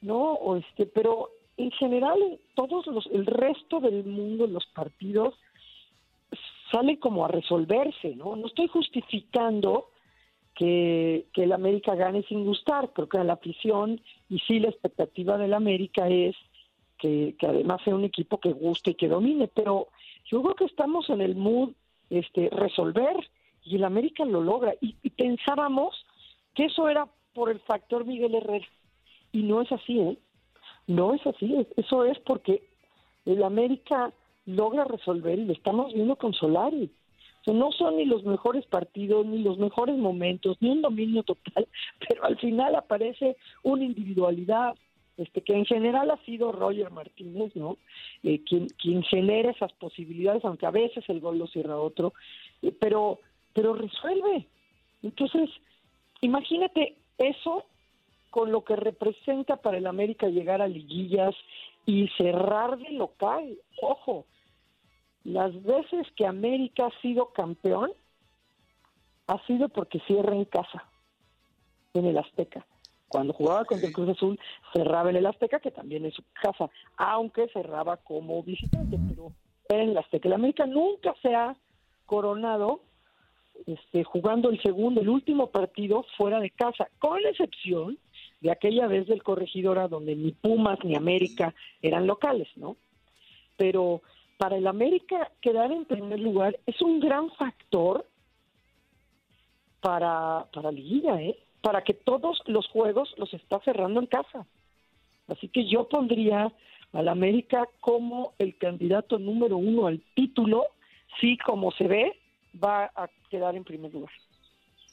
¿no? O este, pero en general todos los, el resto del mundo, los partidos, salen como a resolverse, ¿no? No estoy justificando que, que el América gane sin gustar. Creo que a la afición y sí la expectativa del América es que, además sea un equipo que guste y que domine, pero yo creo que estamos en el mood este, resolver y el América lo logra. Y, y pensábamos que eso era por el factor Miguel Herrera y no es así, ¿eh? No es así, eso es porque el América logra resolver y lo estamos viendo con Solari. No son ni los mejores partidos, ni los mejores momentos, ni un dominio total, pero al final aparece una individualidad este que en general ha sido Roger Martínez, ¿no? Eh, quien, quien genera esas posibilidades, aunque a veces el gol lo cierra otro, eh, pero, pero resuelve. Entonces, imagínate eso con lo que representa para el América llegar a liguillas y cerrar de local. Ojo, las veces que América ha sido campeón ha sido porque cierra en casa, en el Azteca. Cuando jugaba contra el Cruz Azul, cerraba en el Azteca, que también es su casa, aunque cerraba como visitante, pero era en el Azteca. El América nunca se ha coronado este, jugando el segundo, el último partido fuera de casa, con excepción de aquella vez del Corregidora donde ni Pumas ni América eran locales, ¿no? Pero para el América quedar en primer lugar es un gran factor para, para Liguilla, ¿eh? para que todos los juegos los está cerrando en casa. Así que yo pondría al América como el candidato número uno al título, si como se ve, va a quedar en primer lugar.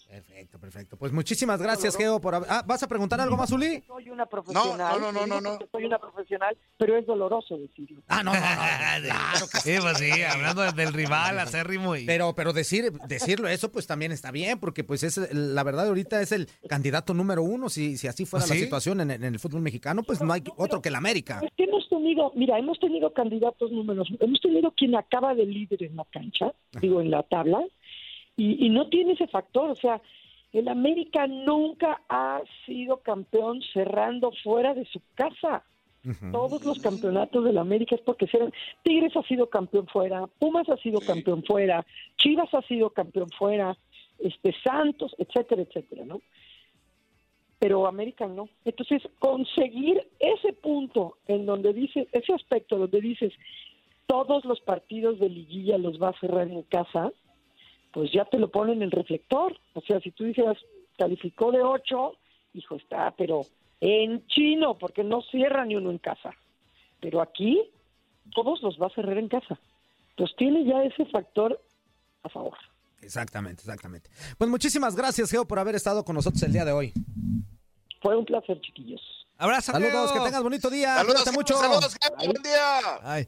Perfecto, perfecto. Pues muchísimas gracias, Geo, por haber... Ah, ¿vas a preguntar algo más, Uli? Soy una profesional. no, no, no, no, Soy una profesional, pero es doloroso decirlo. Ah, no, no, no. Claro que Sí, pues sí, hablando del rival acérrimo y... Pero, pero decir, decirlo eso, pues también está bien, porque pues es la verdad ahorita es el candidato número uno. Si, si así fuera ¿Ah, la situación en, en el fútbol mexicano, pues no hay otro que el América. Es que hemos tenido, mira, hemos tenido candidatos números, hemos tenido quien acaba de líder en la cancha, digo, en la tabla, y, y no tiene ese factor, o sea, el América nunca ha sido campeón cerrando fuera de su casa. Todos los campeonatos del América es porque se- Tigres ha sido campeón fuera, Pumas ha sido campeón fuera, Chivas ha sido campeón fuera, este Santos, etcétera, etcétera, ¿no? Pero América no. Entonces, conseguir ese punto en donde dices, ese aspecto donde dices, todos los partidos de liguilla los va a cerrar en casa, pues ya te lo ponen en el reflector. O sea, si tú dijeras, calificó de 8, hijo, está, pero en chino, porque no cierra ni uno en casa. Pero aquí, todos los va a cerrar en casa. Pues tiene ya ese factor a favor. Exactamente, exactamente. Pues muchísimas gracias, Geo, por haber estado con nosotros el día de hoy. Fue un placer, chiquillos. Abrazo, Saludos, Geo. que tengas bonito día. Saludos, Cuídate mucho. saludos, Geo, buen día. Ay.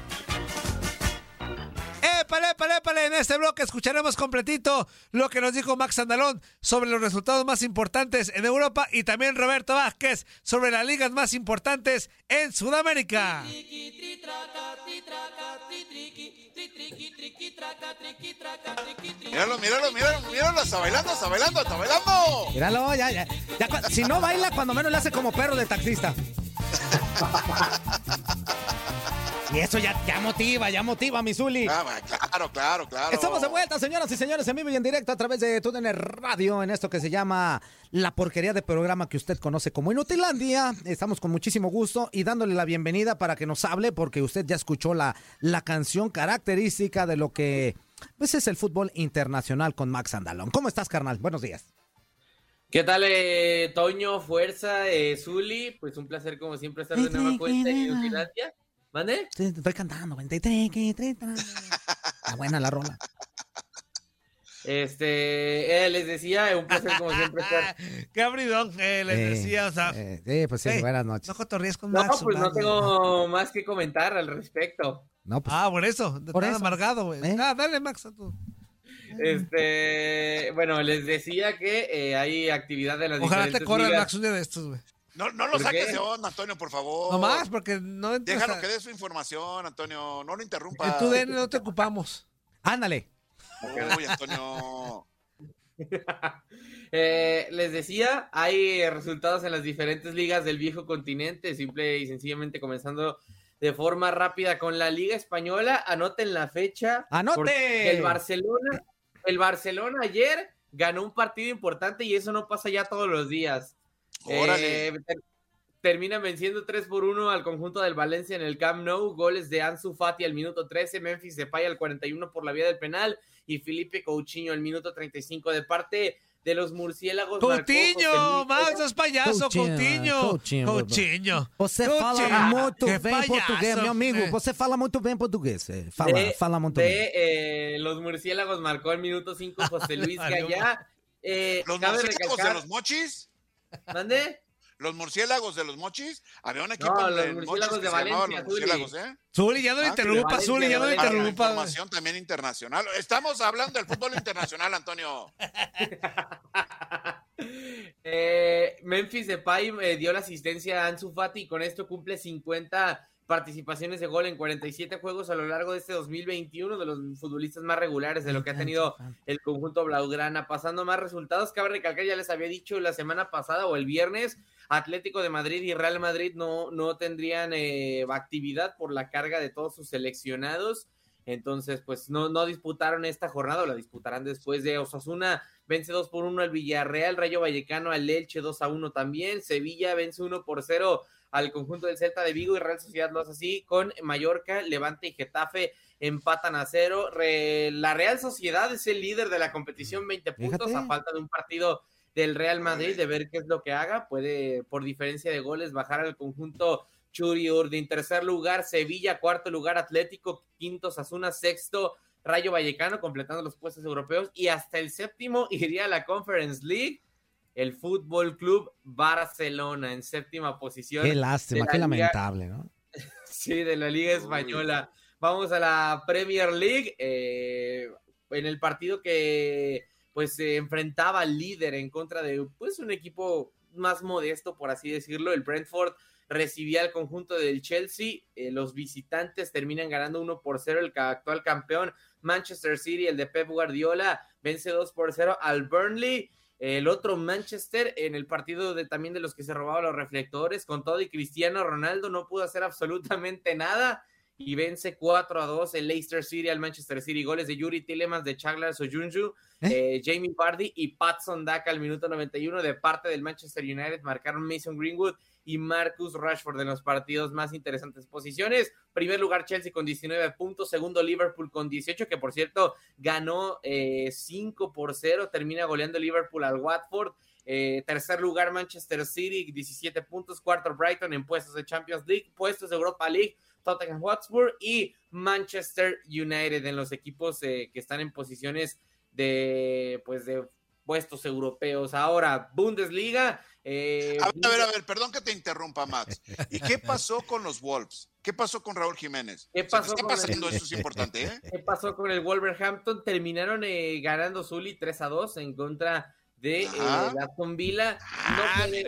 Épale, épale, épale. En este bloque escucharemos completito lo que nos dijo Max Andalón sobre los resultados más importantes en Europa y también Roberto Vázquez sobre las ligas más importantes en Sudamérica. Míralo, míralo, míralo, míralo, está bailando, está bailando, está bailando. Míralo, ya, ya. ya si no baila, cuando menos le hace como perro de taxista. y eso ya, ya motiva, ya motiva, mi Zuli. Ah, claro, claro, claro. Estamos de vuelta, señoras y señores, en vivo y en directo a través de TUDN Radio, en esto que se llama la porquería de programa que usted conoce como Inutilandia. Estamos con muchísimo gusto y dándole la bienvenida para que nos hable, porque usted ya escuchó la, la canción característica de lo que pues, es el fútbol internacional con Max Andalón. ¿Cómo estás, carnal? Buenos días. ¿Qué tal, eh, Toño, Fuerza, eh, Zuli? Pues un placer, como siempre, estar de nueva cuenta en Inutilandia. ¿Mande? Sí, te estoy cantando, güey. Está buena la rola. Este, eh, les decía, un placer, como siempre, estar. Qué abridón eh, les Eh, decía, o sea. eh, sí, pues sí, buenas noches. No cotorrías con No, Max. pues no Max. tengo más que comentar al respecto. No, pues, Ah, por eso. Por eso. amargado, güey. ¿Eh? Ah, dale, Max, a tú. Este, bueno, les decía que eh, hay actividad de las Ojalá te corran, ligas. Max, un día de estos, güey. No, no lo ¿Por saques qué? de onda, Antonio, por favor. No más, porque no Déjalo a- que dé su información, Antonio. No lo interrumpa. En tu DN no te ocupamos. Ándale. Uy, Antonio. Eh, les decía, hay resultados en las diferentes ligas del viejo continente, simple y sencillamente comenzando de forma rápida con la Liga Española. Anoten la fecha. ¡Anote! El Barcelona, el Barcelona ayer ganó un partido importante y eso no pasa ya todos los días. Órale. Eh, ter- termina venciendo 3 por 1 al conjunto del Valencia en el Camp Nou. Goles de Ansu Fati al minuto 13, Memphis Depay al 41 por la vía del penal y Felipe Coutinho al minuto 35 de parte de los murciélagos. Coutinho, Max, es payaso, Coutinho, Coutinho. Coutinho. Coutinho. Você Coutinho. fala muito bem payaso, português, meu amigo. eh. Você fala muito bem português. eh. Fala, de, fala muito bem. de, eh, los murciélagos marcó al minuto 5 José Luis Gallá. Eh, ¿Los murciélagos de los mochis? ¿Mande? ¿Los murciélagos de los mochis? Había un equipo No, los mochis murciélagos que de Valencia, los murciélagos. ¿eh? Zuli, ya no le Ah, interrumpa, Valencia, Zuli, ya no interrumpa. información también internacional. Estamos hablando del fútbol internacional, Antonio. Eh, Memphis Depay eh, dio la asistencia a Ansu Fati y con esto cumple 50 participaciones de gol en 47 juegos a lo largo de este 2021, de los futbolistas más regulares de lo que ha tenido el conjunto Blaugrana. Pasando más resultados, cabe recalcar, ya les había dicho la semana pasada o el viernes, Atlético de Madrid y Real Madrid no, no tendrían eh, actividad por la carga de todos sus seleccionados. Entonces, pues no, no disputaron esta jornada, o la disputarán después de Osasuna, vence 2 por 1 al Villarreal, Rayo Vallecano al Elche 2 a 1 también, Sevilla vence 1 por 0 al conjunto del Celta de Vigo y Real Sociedad lo hace así, con Mallorca, Levante y Getafe empatan a cero. la Real Sociedad es el líder de la competición, 20 puntos, a falta de un partido del Real Madrid, de ver qué es lo que haga, puede por diferencia de goles bajar al conjunto Churi En tercer lugar, Sevilla, cuarto lugar, Atlético, quinto, Sasuna, sexto, Rayo Vallecano, completando los puestos europeos, y hasta el séptimo iría a la Conference League, el Fútbol Club Barcelona en séptima posición. Qué lástima, qué lamentable, ¿no? sí, de la Liga Española. Vamos a la Premier League, eh, en el partido que pues se enfrentaba al líder en contra de pues un equipo más modesto, por así decirlo, el Brentford recibía al conjunto del Chelsea. Eh, los visitantes terminan ganando 1 por 0. El actual campeón Manchester City, el de Pep Guardiola, vence 2 por 0 al Burnley. El otro Manchester en el partido de también de los que se robaban los reflectores, con todo y Cristiano Ronaldo no pudo hacer absolutamente nada y vence 4 a 2 el Leicester City al Manchester City. Goles de Yuri Tillemans, de Chaglar Soyunju, ¿Eh? eh, Jamie Vardy y Patson Daka al minuto 91 de parte del Manchester United. Marcaron Mason Greenwood y Marcus Rashford en los partidos más interesantes posiciones. Primer lugar Chelsea con 19 puntos, segundo Liverpool con 18, que por cierto ganó eh, 5 por 0, termina goleando Liverpool al Watford. Eh, tercer lugar Manchester City, 17 puntos, cuarto Brighton en puestos de Champions League, puestos de Europa League, Tottenham Hotspur y Manchester United en los equipos eh, que están en posiciones de pues de puestos europeos. Ahora, Bundesliga. Eh, a ver, a ver, a ver, perdón que te interrumpa, Max. ¿Y qué pasó con los Wolves? ¿Qué pasó con Raúl Jiménez? ¿Qué pasó está pasando? Eso es importante, ¿eh? ¿Qué pasó con el Wolverhampton? Terminaron eh, ganando Zully 3 a 2 en contra de la Villa. No, ah, puede,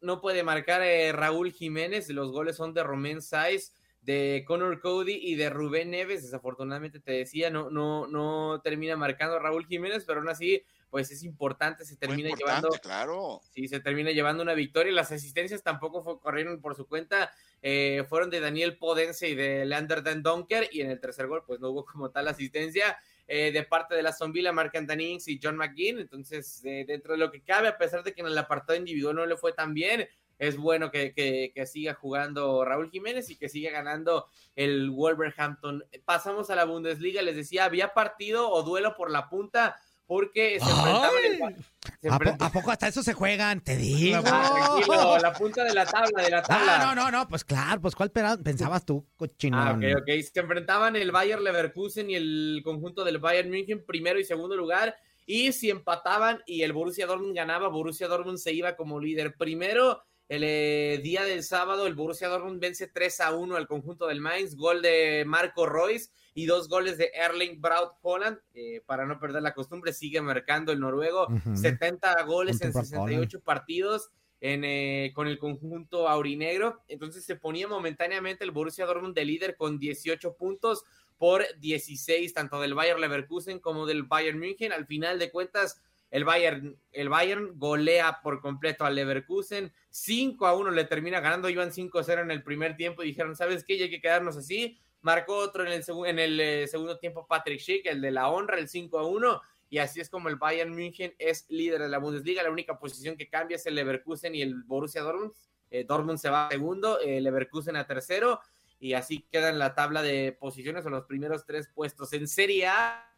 no puede marcar Raúl Jiménez. Los goles son de Romain Saiz de Connor Cody y de Rubén Neves. Desafortunadamente te decía, no, no, no termina marcando Raúl Jiménez, pero aún así, pues es importante, se termina llevando. Claro. Sí, se termina llevando una victoria. Las asistencias tampoco fue, corrieron por su cuenta. Eh, fueron de Daniel Podense y de Lander Dan Donker. Y en el tercer gol, pues no hubo como tal asistencia. Eh, de parte de la Zombila, Mark Anthony y John McGinn. Entonces, eh, dentro de lo que cabe, a pesar de que en el apartado individual no le fue tan bien, es bueno que, siga jugando Raúl Jiménez y que siga ganando el Wolverhampton. Pasamos a la Bundesliga, les decía, había partido o duelo por la punta porque se enfrentaban. ¿A, poco hasta eso se juegan? Te digo. tranquilo, la punta de la tabla, de la tabla. no, no, no, pues claro, pues ¿cuál pensabas tú, cochino? Ah, ok, ok. Se enfrentaban el Bayern Leverkusen y el conjunto del Bayern München, primero y segundo lugar. Y si empataban y el Borussia Dortmund ganaba, Borussia Dortmund se iba como líder. Primero el eh, día del sábado, el Borussia Dortmund vence 3 a 1 al conjunto del Mainz, gol de Marco Royce y dos goles de Erling Braut Holland. Eh, para no perder la costumbre, sigue marcando el noruego 70 goles en 68 partidos en, eh, con el conjunto aurinegro. Entonces se ponía momentáneamente el Borussia Dortmund de líder con 18 puntos por 16, tanto del Bayern Leverkusen como del Bayern München. Al final de cuentas, el Bayern, el Bayern golea por completo al Leverkusen. 5 a 1 le termina ganando. Iban 5-0 en el primer tiempo y dijeron, ¿sabes qué? Ya hay que quedarnos así. Marcó otro en el, en el eh, segundo tiempo Patrick Schick, el de la honra, el 5 a 1. Y así es como el Bayern München es líder de la Bundesliga. La única posición que cambia es el Leverkusen y el Borussia Dortmund. Eh, Dortmund se va a segundo, eh, Leverkusen a tercero. Y así queda en la tabla de posiciones o los primeros tres puestos. En Serie A,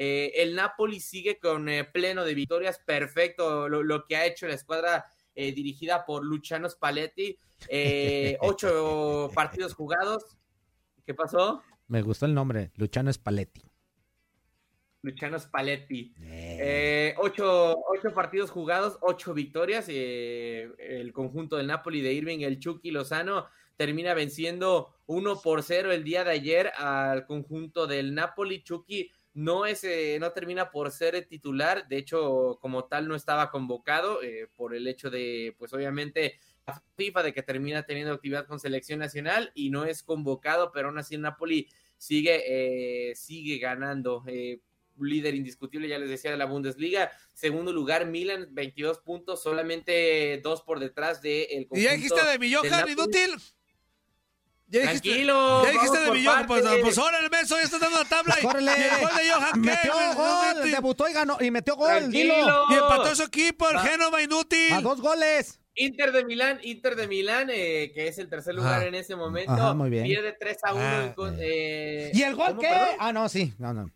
eh, el Napoli sigue con eh, pleno de victorias, perfecto lo, que ha hecho la escuadra eh, dirigida por Luciano Spalletti. ocho partidos jugados. ¿Qué pasó? Me gustó el nombre, Luciano Spalletti. Luciano Spalletti. ocho, ocho, partidos jugados, ocho victorias. el conjunto del Napoli de Irving, el Chucky Lozano, termina venciendo uno por cero el día de ayer al conjunto del Napoli. Chucky no, es, eh, no termina por ser titular, de hecho, como tal, no estaba convocado eh, por el hecho de, pues obviamente, la FIFA de que termina teniendo actividad con selección nacional y no es convocado, pero aún así el Napoli sigue, eh, sigue ganando. líder indiscutible, ya les decía, de la Bundesliga. Segundo lugar, Milan, 22 puntos, solamente dos por detrás del de ¿Y ya dijiste de mi inútil? Ya dijiste, Tranquilo, ya dijiste de Johan, pues, pues ahora el beso ya está dando la tabla. y- ¡Córrele! Y el gol de Johan, ¿qué? Metió güey? gol, No, debutó y ganó, y metió gol, Tranquilo. dilo. Y empató su equipo, el Va. Génova inútil. A dos goles. Inter de Milán, Inter de Milán, eh, que es el tercer lugar Ajá. en ese momento, Ajá, muy bien. pierde 3 a 1. Ah, en con- eh, ¿Y el gol ¿cómo, qué? perdón? Ah, no, sí. No, no.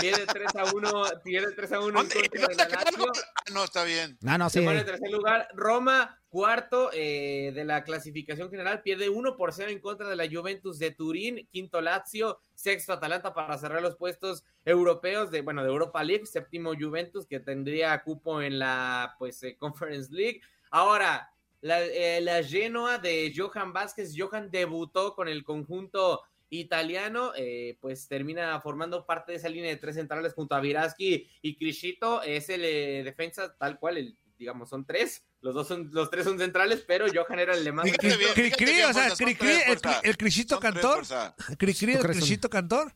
Pierde 3 a 1, pierde 3 a 1 en contra de la Lazio. Ah, no, está bien. Ah, no, sí. Se pone en tercer lugar. Roma, cuarto eh, de la clasificación general, pierde 1 por 0 en contra de la Juventus de Turín. Quinto Lazio, sexto Atalanta para cerrar los puestos europeos de, bueno, de Europa League. Séptimo Juventus que tendría cupo en la pues eh, Conference League. Ahora, la, eh, la Genoa de Johan Vázquez. Johan debutó con el conjunto italiano, pues termina formando parte de esa línea de tres centrales junto a Viraski y Criscito. Es el defensa tal cual, el, digamos, son tres. Los dos son, los tres son centrales, pero Johan era el de más. Cri- cri- cri- cri, o sea, cri- cri, el, el Crisito Cantor. Cri, cri, ¿Tú el Crisito Cantor.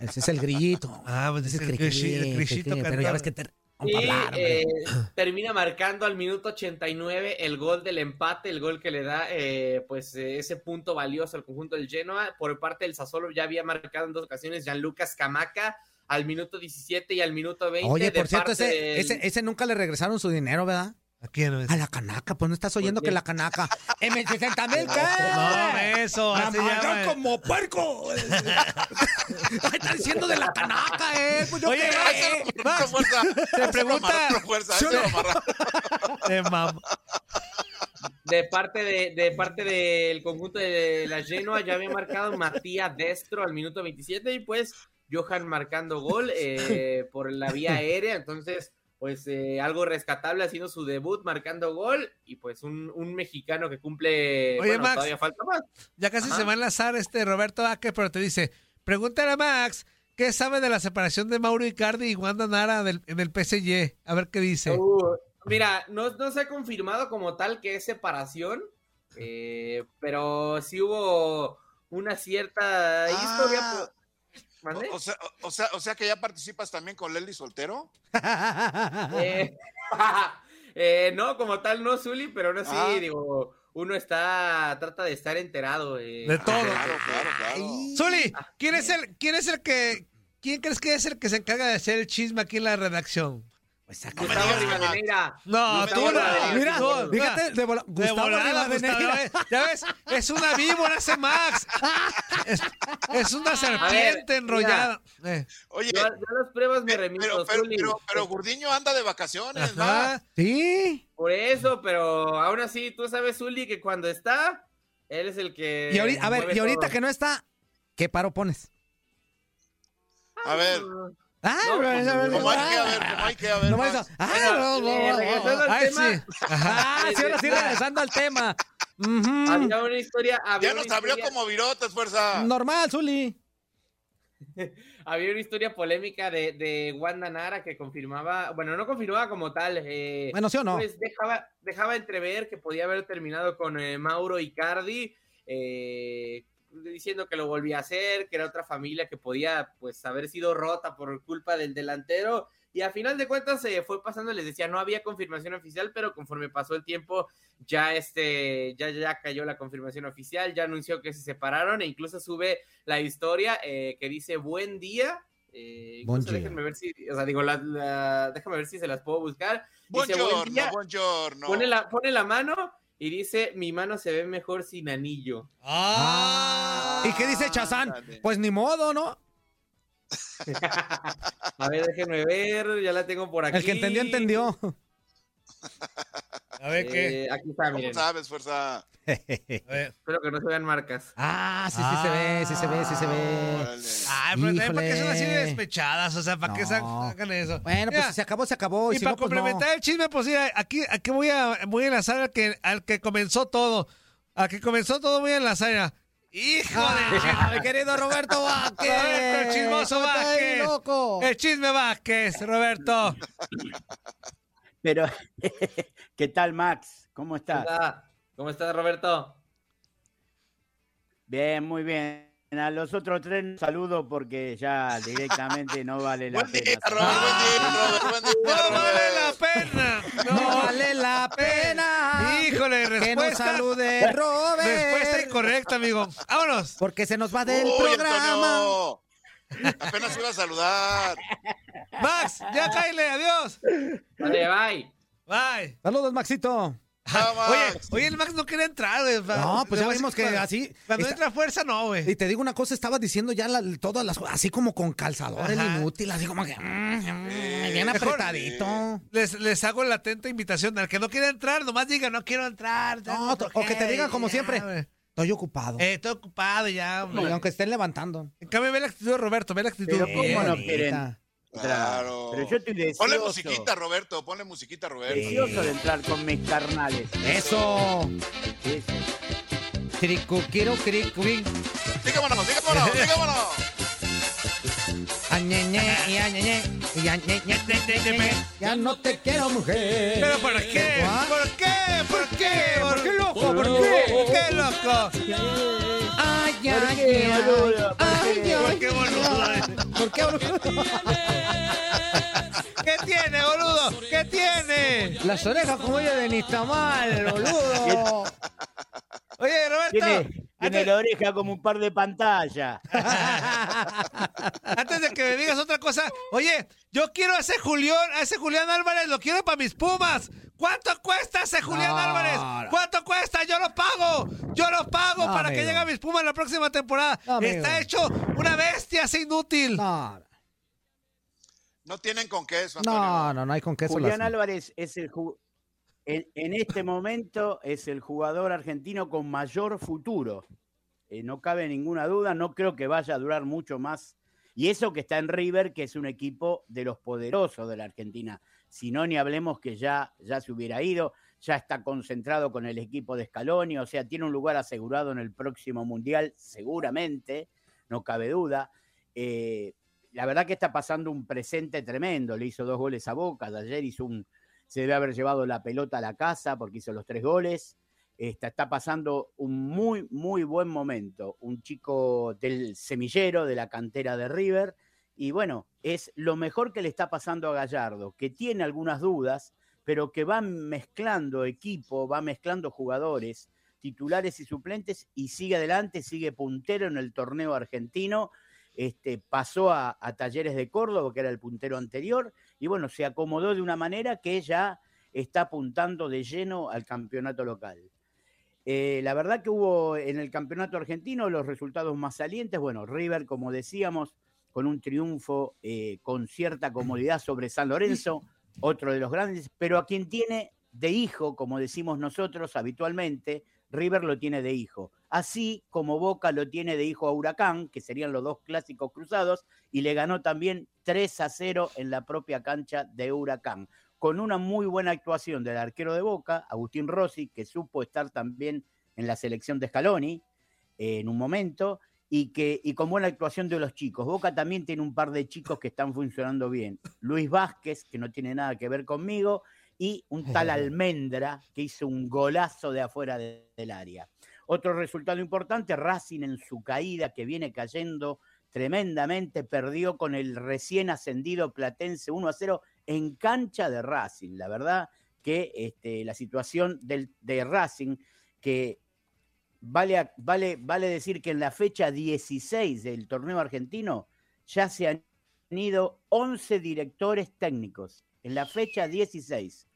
Ese es el grillito. Ah, pues Ese es el cri- Pero ya ves que te... Y eh, termina marcando al minuto 89 el gol del empate, el gol que le da eh, pues eh, ese punto valioso al conjunto del Genoa. Por parte del Sassuolo ya había marcado en dos ocasiones Gianluca Scamaca al minuto 17 y al minuto 20. Oye, de por cierto, parte ese, del- ese, ese nunca le regresaron su dinero, ¿verdad? ¿A quién? A la canaca, pues no estás oyendo qué? que la canaca. M 60 mil, ¿qué? No, eso, La así llama. como puerco. Ay, está diciendo de la canaca, eh. Pues yo Oye, qué. Max, Max, te pregunta. Yo no- Eh, mam- de parte de, de parte del conjunto de la Genoa ya había marcado Matías Destro al minuto 27 y pues Johan marcando gol eh, por la vía aérea, entonces pues eh, algo rescatable haciendo su debut marcando gol y pues un, un mexicano que cumple Oye, bueno, Max, todavía falta más. Ya casi Ajá. se va a enlazar este Roberto Aque, pero te dice, pregúntale a Max, ¿qué sabe de la separación de Mauro Icardi y Wanda Nara del- en el PSG? A ver qué dice. Uh, mira, no, no se ha confirmado como tal que es separación, eh, pero sí hubo una cierta historia. Ah. ¿Mande? O, o sea, o, sea, o sea que ya participas también con Leslie Soltero. Eh, eh, no, como tal, no, Zuli, pero aún así, Ah. digo, uno está, trata de estar enterado. eh. De todo. Claro, claro, claro. Zuli, ¿quién es el, quién es el que, quién crees que es el que se encarga de hacer el chisme aquí en la redacción? Gustavo Rivadeneira. No, Gustavo tú no. Rivadeneira, Mira, fíjate, de, vola- De Gustavo volada, Rivadeneira. Gustavo, ya ves, es una víbora ese Max. Es, es una serpiente enrollada. Eh. Oye, Yo, yo las pruebas me remito, pero, pero, pero, pero Gurdiño anda de vacaciones, ¿no? Sí. Por eso, pero aún así, tú sabes, Zuli, que cuando está, él es el que. Y ahorita, a ver, y ahorita todo. que no está, ¿qué paro pones? A ver, Ah, No, hay ah, que haber, como hay que haber. no ah, Bueno, no, no, no, regresando al ay, tema. sí. Ah, sí, ahora sí, regresando al tema. Había una historia. Había Ya nos abrió como virotes, fuerza. Normal, Zuli. Había una historia polémica de, de Wanda Nara que confirmaba, bueno, no confirmaba como tal. eh, Bueno, ¿sí o no? Pues dejaba, dejaba entrever que podía haber terminado con eh, Mauro Icardi, eh, diciendo que lo volvía a hacer, que era otra familia que podía pues haber sido rota por culpa del delantero. Y a final de cuentas se fue pasando, les decía, no había confirmación oficial, pero conforme pasó el tiempo, ya este, ya, ya cayó la confirmación oficial, ya anunció que se separaron e incluso sube la historia eh, que dice buen día. Eh, Buen incluso día. déjenme ver si, o sea, digo, la- la- déjame ver si se las puedo buscar. Dice, buen día, buongiorno. pone la, pone la mano y dice, mi mano se ve mejor sin anillo. Ah. ¿Y qué dice Chazán? Pues ni modo, ¿no? A ver, déjenme ver, ya la tengo por aquí. El que entendió, entendió. A ver qué. Eh, aquí está, ¿Cómo miren. sabes, fuerza? A ver. Espero que no se vean marcas. Ah, sí, sí se ve, sí se ve, sí se ve. Ay, pero también para qué son así de despechadas, o sea, para qué No. sacan eso. Bueno, pues si se acabó, se acabó. Y, y si para no, pues no. complementar el chisme, pues sí, aquí, aquí voy a voy a enlazar al que, al que comenzó todo. Al que comenzó todo voy a enlazar. ¡Hijo de Ah, mi querido Roberto Vázquez. Roberto, el chismoso Vázquez. loco. El chisme Vázquez, Roberto. Pero, ¿qué tal, Max? ¿Cómo estás? Hola, ¿Cómo estás, Roberto? Bien, muy bien. A los otros tres saludo porque ya directamente no vale la pena. No vale la pena. No vale la pena. Híjole, Que nos respuesta. salude Robert. Respuesta incorrecta, amigo. Vámonos. Porque se nos va del Uy, programa. Antonio. Apenas iba a saludar. Max, ya cállale, adiós. Vale, bye. Bye. Saludos, Maxito. Oye, oye, el Max no quiere entrar, güey. No, pues Le ya vimos que cuando- así. Cuando está- entra fuerza, no, güey. Y te digo una cosa, estaba diciendo ya la- todas las así como con calzador, el inútil, así como que. mm, mm, bien Mejor, apretadito. Les, les hago la atenta invitación. Al que no quiera entrar, nomás diga, no quiero entrar. No, o que te digan como siempre. Estoy ocupado. Eh, estoy ocupado ya. Y aunque estén levantando. En cambio, ve la actitud de Roberto, ve la actitud. Pero ¿cómo no quieren? Claro. Pero yo estoy deseoso. Ponle musiquita, Roberto. Ponle musiquita, Roberto. Deseoso de entrar con mis carnales. Eso. Sí. Cricu, quiero, cricu, vin. Dígamonos, dígamonos, Ya no te quiero, mujer. ¿Pero por qué? ¿Por qué? ¿Por qué? ¿Por qué, loco? ¿Por qué? qué? ¿Qué, loco? Ay, ¿Por ay, qué, ay. boludo? ¿Por Ay, qué? ay, ¿Por qué, boludo? ¿Por qué, boludo? ¿Qué tiene, boludo? ¿Qué tiene? Las orejas como ella de Nistamal, boludo. Oye, Roberto. Tiene, tiene Antes, la oreja como un par de pantallas. antes de que me digas otra cosa, oye, yo quiero a ese Julián, a ese Julián Álvarez, lo quiero para mis Pumas. ¿Cuánto cuesta ese Julián No, Álvarez? ¿Cuánto cuesta? Yo lo pago. Yo lo pago No, para que llegue a mis Pumas la próxima temporada. No. Está hecho una bestia, ese inútil. No, No tienen con queso, Antonio. no, no, no hay con queso. Julián las- Álvarez es el en, este momento es el jugador argentino con mayor futuro. Eh, no cabe ninguna duda, no creo que vaya a durar mucho más. Y eso que está en River, que es un equipo de los poderosos de la Argentina. Si no, ni hablemos que ya, ya se hubiera ido, ya está concentrado con el equipo de Scaloni, o sea, tiene un lugar asegurado en el próximo Mundial, seguramente, no cabe duda. Eh, la verdad que está pasando un presente tremendo. Le hizo dos goles a Boca. Ayer hizo un. Se debe haber llevado la pelota a la casa porque hizo los tres goles. Está, está pasando un muy, muy buen momento. Un chico del semillero, de la cantera de River. Y bueno, es lo mejor que le está pasando a Gallardo, que tiene algunas dudas, pero que va mezclando equipo, va mezclando jugadores, titulares y suplentes, y sigue adelante, sigue puntero en el torneo argentino este, pasó a, Talleres de Córdoba, que era el puntero anterior, y bueno, se acomodó de una manera que ya está apuntando de lleno al campeonato local. Eh, la verdad que hubo en el campeonato argentino los resultados más salientes, bueno, River, como decíamos, con un triunfo eh, con cierta comodidad sobre San Lorenzo, otro de los grandes, pero a quien tiene de hijo, como decimos nosotros habitualmente, River lo tiene de hijo. Así como Boca lo tiene de hijo a Huracán, que serían los dos clásicos cruzados, y le ganó también 3 a 0 en la propia cancha de Huracán, con una muy buena actuación del arquero de Boca, Agustín Rossi, que supo estar también en la selección de Scaloni eh, en un momento, y, que, y con buena actuación de los chicos. Boca también tiene un par de chicos que están funcionando bien. Luis Vázquez, que no tiene nada que ver conmigo, y un tal Almendra, que hizo un golazo de afuera de- del área. Otro resultado importante, Racing en su caída, que viene cayendo tremendamente, perdió con el recién ascendido Platense 1 a 0 en cancha de Racing. La verdad que este, la situación del, de Racing, que vale, vale, vale decir que en la fecha 16 del torneo argentino ya se han ido 11 directores técnicos. En la fecha 16.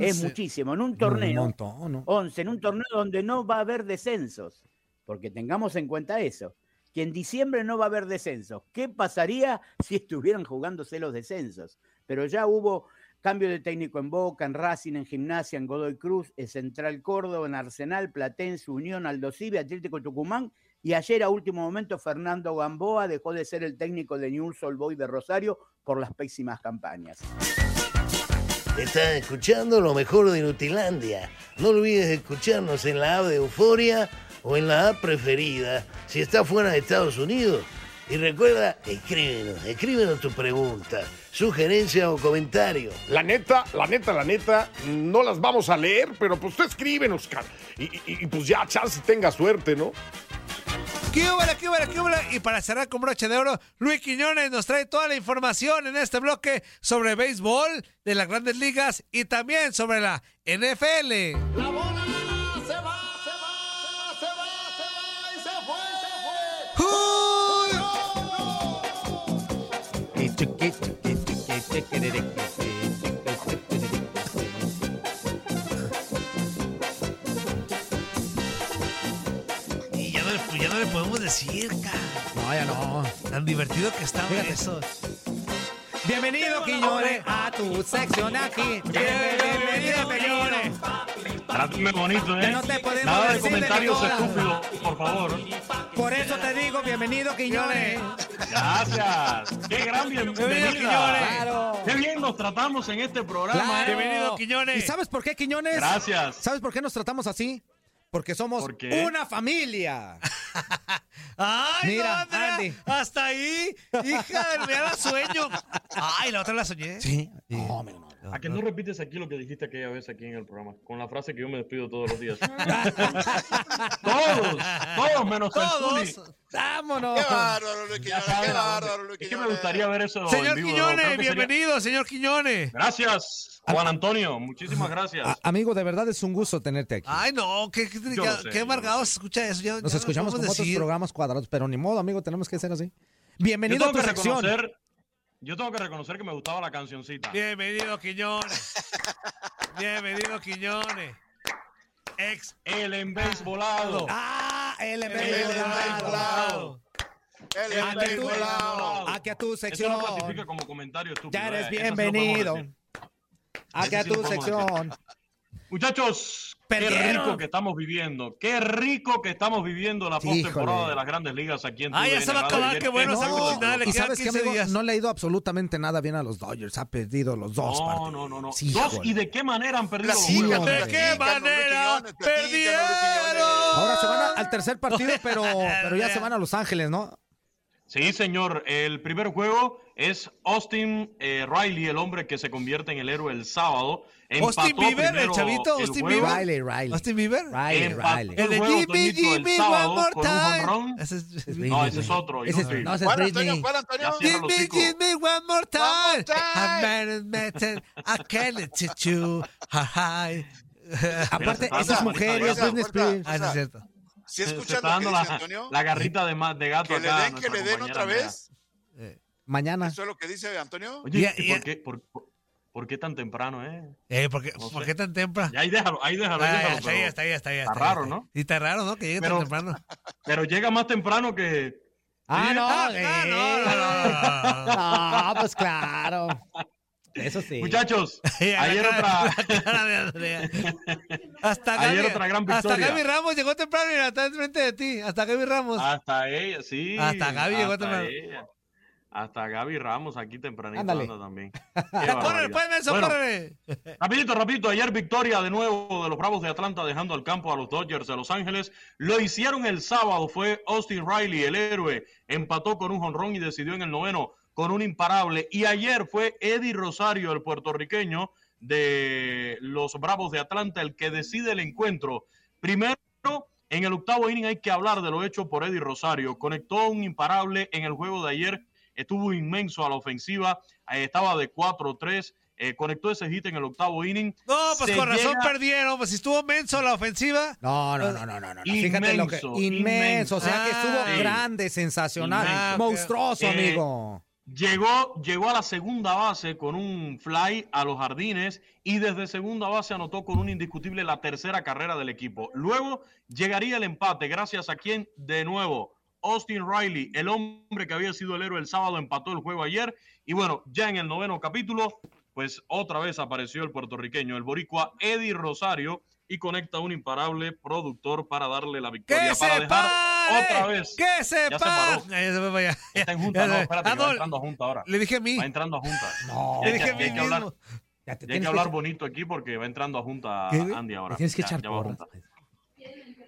Es muchísimo. En un torneo. Un montón, ¿no? 11, en un torneo donde no va a haber descensos, porque tengamos en cuenta eso, que en diciembre no va a haber descensos. ¿Qué pasaría si estuvieran jugándose los descensos? Pero ya hubo cambio de técnico en Boca, en Racing, en Gimnasia, en Godoy Cruz, en Central Córdoba, en Arsenal, Platense, Unión, Aldo Civi, Atlético Tucumán, y ayer a último momento Fernando Gamboa dejó de ser el técnico de Newell's Old Boys de Rosario por las pésimas campañas. Estás escuchando lo mejor de Nutilandia. No olvides escucharnos en la app de Euforia o en la app preferida si estás fuera de Estados Unidos. Y recuerda, escríbenos, escríbenos tu pregunta, sugerencia o comentario. La neta, la neta, la neta, no las vamos a leer, pero pues tú escríbenos, cara. Y, y- y, pues ya, chance tenga suerte, ¿no? ¿Qué húbole, qué qué? Y para cerrar con broche de oro, Luis Quiñones nos trae toda la información en este bloque sobre béisbol de las grandes ligas y también sobre la NFL. La bola se va, se va, se va, se va y se fue, se fue. Decir, cara. No, ya no. Tan divertido que está Fíjate. eso. Bienvenido, Quiñones, a tu sección aquí. Bienvenido, Quiñones. Trátame bonito, ¿eh? Que no te podemos Nada de decir comentarios estúpidos, por favor. Por eso te digo, bienvenido, Quiñones. Gracias. Qué gran Bienvenido. Quiñones. Claro. Qué bien nos tratamos en este programa. Claro. ¿eh? ¿Y sabes por qué, Quiñones? Gracias. ¿Sabes por qué nos tratamos así? Porque somos una familia. Ay, Mira, no, Andy. hasta ahí. Hija, me da sueño. Ay, la otra la soñé. Sí. ¿A que no repites aquí lo que dijiste aquella vez aquí en el programa? Con la frase que yo me despido todos los días. todos, todos menos el Todos. Zuli. Vámonos. Qué bárbaro, Luis Quiñones, qué bárbaro, Luis Es que me gustaría ver eso Señor vivo. Quiñones, sería- bienvenido, señor Quiñones. Gracias, Juan Antonio. Muchísimas gracias. A- amigo, de verdad es un gusto tenerte aquí. Ay, no, qué, qué, qué- qué yo amargado se escucha eso. Ya- Nos ya escuchamos con otros decir. programas cuadrados, pero ni modo, amigo, tenemos que ser así. Yo Bienvenido a tu que sección. reconocer, yo tengo que reconocer que me gustaba la cancioncita. Bienvenido, Quiñones. Bienvenido, Quiñones. Ex. El embéisbolado. Ah, el El embéisbolado. El Aquí a tu- embéisbolado. Aquí a tu Eso sección. no clasifica como comentario estúpido. Ya eres eh. Eso bienvenido. Aquí Eso a tu sección. Muchachos, qué rico que estamos viviendo. Qué rico que estamos viviendo la postemporada de las grandes ligas aquí en Ah, ya se va a acabar, qué en bueno, Y quedan sabes qué, 15 amigo, días. no le ha ido absolutamente nada bien a los Dodgers. Ha perdido los dos No, partidos. no, no, no. Sí, Dos. ¿y de qué manera han perdido los Sí, hombre. ¿De qué Platícanos, manera platícanos, perdieron? Ahora se van a- al tercer partido, pero, pero ya se van a Los Ángeles, ¿no? Sí, señor. El primer juego es Austin eh, Riley, el hombre que se convierte en el héroe el sábado. Austin Bieber, el chavito, el Austin. Bieber. Riley, Riley. ¿Austin Bieber? Riley, Empató Riley. El de Jimmy, Jimmy, sábado one more time. Ese es- es. No, ese es otro. Ese es- no, ese es. Britney. Jimmy. Jimmy, one more time. more time. I met it, met it. I can't let you. Hi. Aparte, esa es mujer es Britney Spears. Ah, es cierto. ¿Sí Se- se escuchan está lo que dando dice la, Antonio? la garrita de, gato Que le den, que le den otra vez. Mañana. ¿Eso es lo que dice Antonio? Oye, ¿y por, qué, por, qué tan temprano, eh? Eh, ¿por qué, No ¿por qué tan temprano? Ya, ahí déjalo, ahí déjalo, ahí Ah, déjalo. está ahí, está ahí, está ahí. está raro, ahí. ¿no? Y está raro, ¿no? Que llegue Pero- tan temprano. Pero llega más temprano que... Ah, Sí, no, Ah, no, no, no, no. No, pues claro. Eso sí. Muchachos, la ayer cara- otra... la cara de Andrea. Hasta Ayer Gaby, otra gran hasta victoria. Gaby Ramos llegó temprano y está enfrente de ti. Hasta Gaby Ramos. Hasta ella, sí. Hasta Gaby llegó hasta temprano. ella. Hasta Gaby Ramos aquí tempranito Ándale. anda también. Qué Ya, córrele, pues, Menso, Bueno, córrele. Rapidito, rapidito, ayer victoria de nuevo de los Bravos de Atlanta dejando al campo a los Dodgers de Los Ángeles. Lo hicieron el sábado, fue Austin Riley, el héroe, empató con un jonrón y decidió en el noveno con un imparable. Y ayer fue Eddie Rosario, el puertorriqueño de los Bravos de Atlanta, el que decide el encuentro. Primero, en el octavo inning hay que hablar de lo hecho por Eddie Rosario. Conectó un imparable en el juego de ayer, estuvo inmenso a la ofensiva, eh, estaba de 4-3. eh, conectó ese hit en el octavo inning. No, pues Se con razón perdieron. Pues si estuvo menso la ofensiva. No, no, no, no, no, no. Fíjate lo que. Inmenso, Inmenso. O sea que inmenso. estuvo sí. grande, sensacional, Inmenso. monstruoso, Eh, amigo. Llegó, llegó a la segunda base con un fly a los jardines y desde segunda base anotó con un indiscutible la tercera carrera del equipo. Luego llegaría el empate, gracias a quien, de nuevo, Austin Riley, el hombre que había sido el héroe el sábado, empató el juego ayer. Y bueno, ya en el noveno capítulo, pues otra vez apareció el puertorriqueño, el boricua Eddie Rosario, y conecta un imparable productor para darle la victoria. ¡Que para se dejar pare! otra vez. ¡Que se Ya se pare! paró. Ya se fue para allá. Está en Ya junta, no, espérate, Ah, que va entrando a junta ahora. Le dije a mí. Va entrando a junta. No. Le Ya dije a mí ya que hablar. Ya te ya hay que hablar bonito aquí porque va entrando a junta ¿Qué? Andy ahora. Tienes que Ya- echar ya va a porras. junta.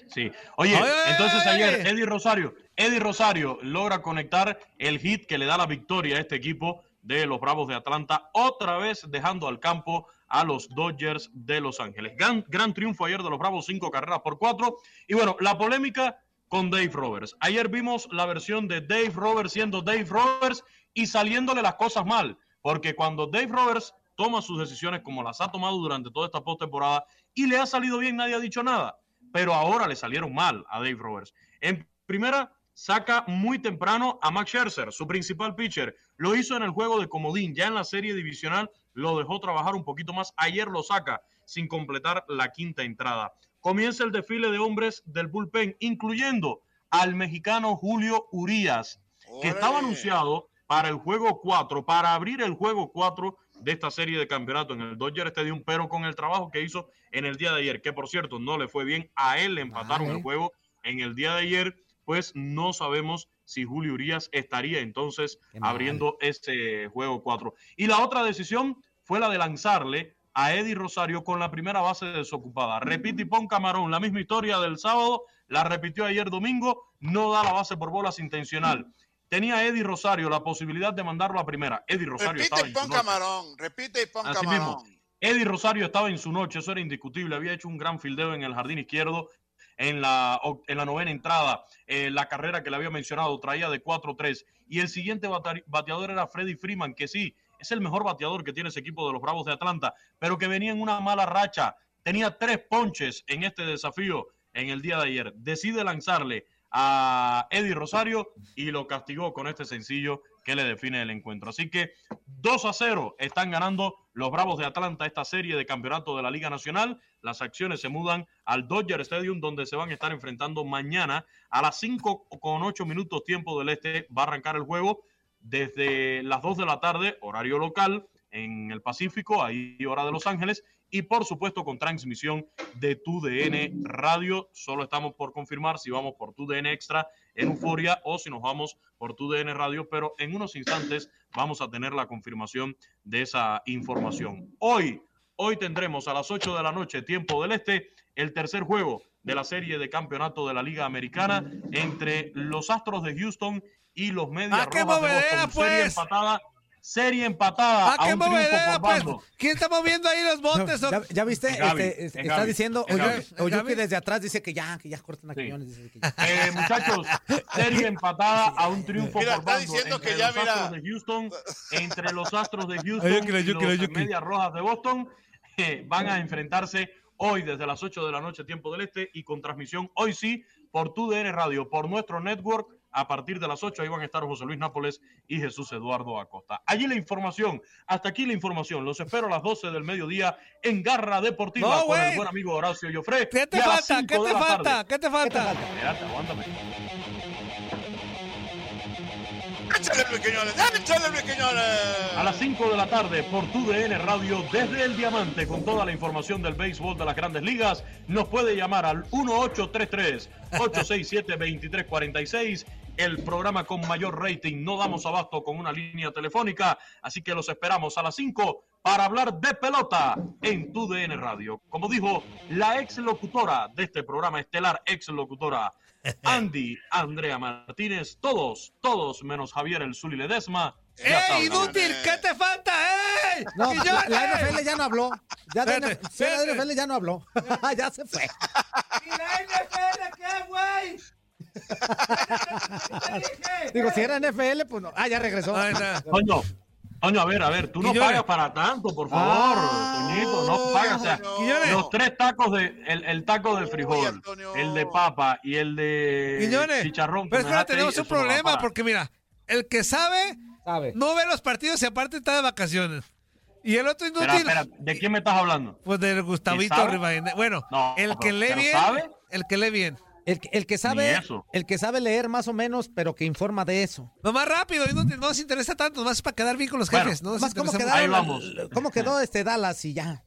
Sí. Oye, entonces oye, ayer oye. Eddie Rosario, Eddie Rosario logra conectar el hit que le da la victoria a este equipo de los Bravos de Atlanta, otra vez dejando al campo a los Dodgers de Los Ángeles. Gran, gran triunfo ayer de los Bravos, cinco carreras por cuatro. Y bueno, la polémica con Dave Roberts. Ayer vimos la versión de Dave Roberts siendo Dave Roberts y saliéndole las cosas mal, porque cuando Dave Roberts toma sus decisiones como las ha tomado durante toda esta postemporada y le ha salido bien, nadie ha dicho nada, pero ahora le salieron mal a Dave Roberts. En primera, saca muy temprano a Max Scherzer, su principal pitcher. Lo hizo en el juego de comodín, ya en la serie divisional lo dejó trabajar un poquito más. Ayer lo saca sin completar la quinta entrada. Comienza el desfile de hombres del bullpen, incluyendo al mexicano Julio Urías, que estaba anunciado para el juego 4, para abrir el juego 4 de esta serie de campeonato en el Dodger Stadium, pero con el trabajo que hizo en el día de ayer, que por cierto no le fue bien, a él le empataron Vale. el juego en el día de ayer, pues no sabemos si Julio Urias estaría entonces abriendo este juego 4. Y la otra decisión fue la de lanzarle a Eddie Rosario con la primera base desocupada. Repite y pon camarón, la misma historia del sábado, la repitió ayer domingo, no da la base por bolas intencional. Tenía Eddie Rosario la posibilidad de mandarlo a primera. Eddie Rosario Repite estaba y en su pon noche. camarón, repite y pon Así camarón. mismo. Eddie Rosario estaba en su noche, eso era indiscutible. Había hecho un gran fildeo en el jardín izquierdo en la, en la novena entrada. Eh, la carrera que le había mencionado traía de 4-3. Y el siguiente bateador era Freddy Freeman, que sí, es el mejor bateador que tiene ese equipo de los Bravos de Atlanta, pero que venía en una mala racha. Tenía tres ponches en este desafío en el día de ayer. Decide lanzarle a Eddie Rosario y lo castigó con este sencillo que le define el encuentro. Así que 2 a 0 están ganando los Bravos de Atlanta esta serie de campeonato de la Liga Nacional. Las acciones se mudan al Dodger Stadium donde se van a estar enfrentando mañana a las 5 con 8 minutos tiempo del este. Va a arrancar el juego desde las 2 de la tarde, horario local en el Pacífico, ahí hora de Los Ángeles, y por supuesto con transmisión de TUDN Radio. Solo estamos por confirmar si vamos por TUDN Extra en Euforia o si nos vamos por TUDN Radio, pero en unos instantes vamos a tener la confirmación de esa información. Hoy, hoy tendremos a las 8 de la noche, tiempo del este, el tercer juego de la serie de campeonato de la Liga Americana entre los Astros de Houston y los Medias ¡Ah, qué Rojas de movedera, Boston. Serie empatada, serie empatada ¡Ah, a qué un triunfo movedera, por pues! bando. ¿Quién está moviendo ahí los botes? ¿Ya, ya viste? Gaby, Este, es está Gaby, diciendo, es Gaby. Oyu- ¿Es Oyuki desde atrás dice que ya, que ya corten a Sí. Quiñones. dice que ya. Eh, muchachos, serie empatada a un triunfo Mira, por está bando diciendo entre que ya, los mira. Astros de Houston, entre los Astros de Houston y los. Medias Rojas de Boston eh, van a enfrentarse hoy desde las 8 de la noche tiempo del este y con transmisión hoy sí por TUDN Radio, por nuestro network a partir de las 8 ahí van a estar José Luis Nápoles y Jesús Eduardo Acosta. Allí la información, hasta aquí la información. Los espero a las 12 del mediodía en Garra Deportiva No, con el buen amigo Horacio Joffre. ¿Qué te y a las falta? 5 ¿Qué te falta? ¿Qué te falta? Aguántame. ¡Échale, Luis Quiñones! ¡Échale! A las 5 de la tarde por TUDN Radio desde el Diamante con toda la información del béisbol de las grandes ligas. Nos puede llamar al 1833-867-2346. El programa con mayor rating. No damos abasto con una línea telefónica. Así que los esperamos a las 5 para hablar de pelota en TUDN Radio. Como dijo la ex locutora de este programa estelar, ex locutora Andy Andrea Martínez. Todos, todos menos Javier El Zuli Ledesma. ¡Ey, inútil! ¿Qué te falta? ¡Ey! No, la, NFL ya no habló. Ya sí, la. NFL ya no habló. ya se fue. ¿Y la NFL qué, güey? Digo, si era NFL, pues no. Ah, ya regresó. Ay, no. Toño, Toño, a ver, a ver, tú no pagas para tanto, por favor, Ah. Toñito, no pagas. O sea, Quiñones. los tres tacos de, el, el taco de frijol, el de papa y el de Quiñones. chicharrón. que Pero espera, dejaste ahí, tenemos un no problema porque mira, el que sabe Sabe. no ve los partidos y aparte está de vacaciones. Y el otro Espera, inútil, espera, ¿de quién me estás hablando? pues del Gustavito? Rivadeneira. Bueno, No, el que pero- lee bien, sabe. el que lee bien. El, que- el que sabe, el que sabe leer más o menos, pero que informa de eso. No más rápido, no nos interesa tanto, nomás es para quedar bien con los Bueno, jefes. No Más cómo interesamos. Ahí quedaron, vamos. cómo quedó este Dallas y ya.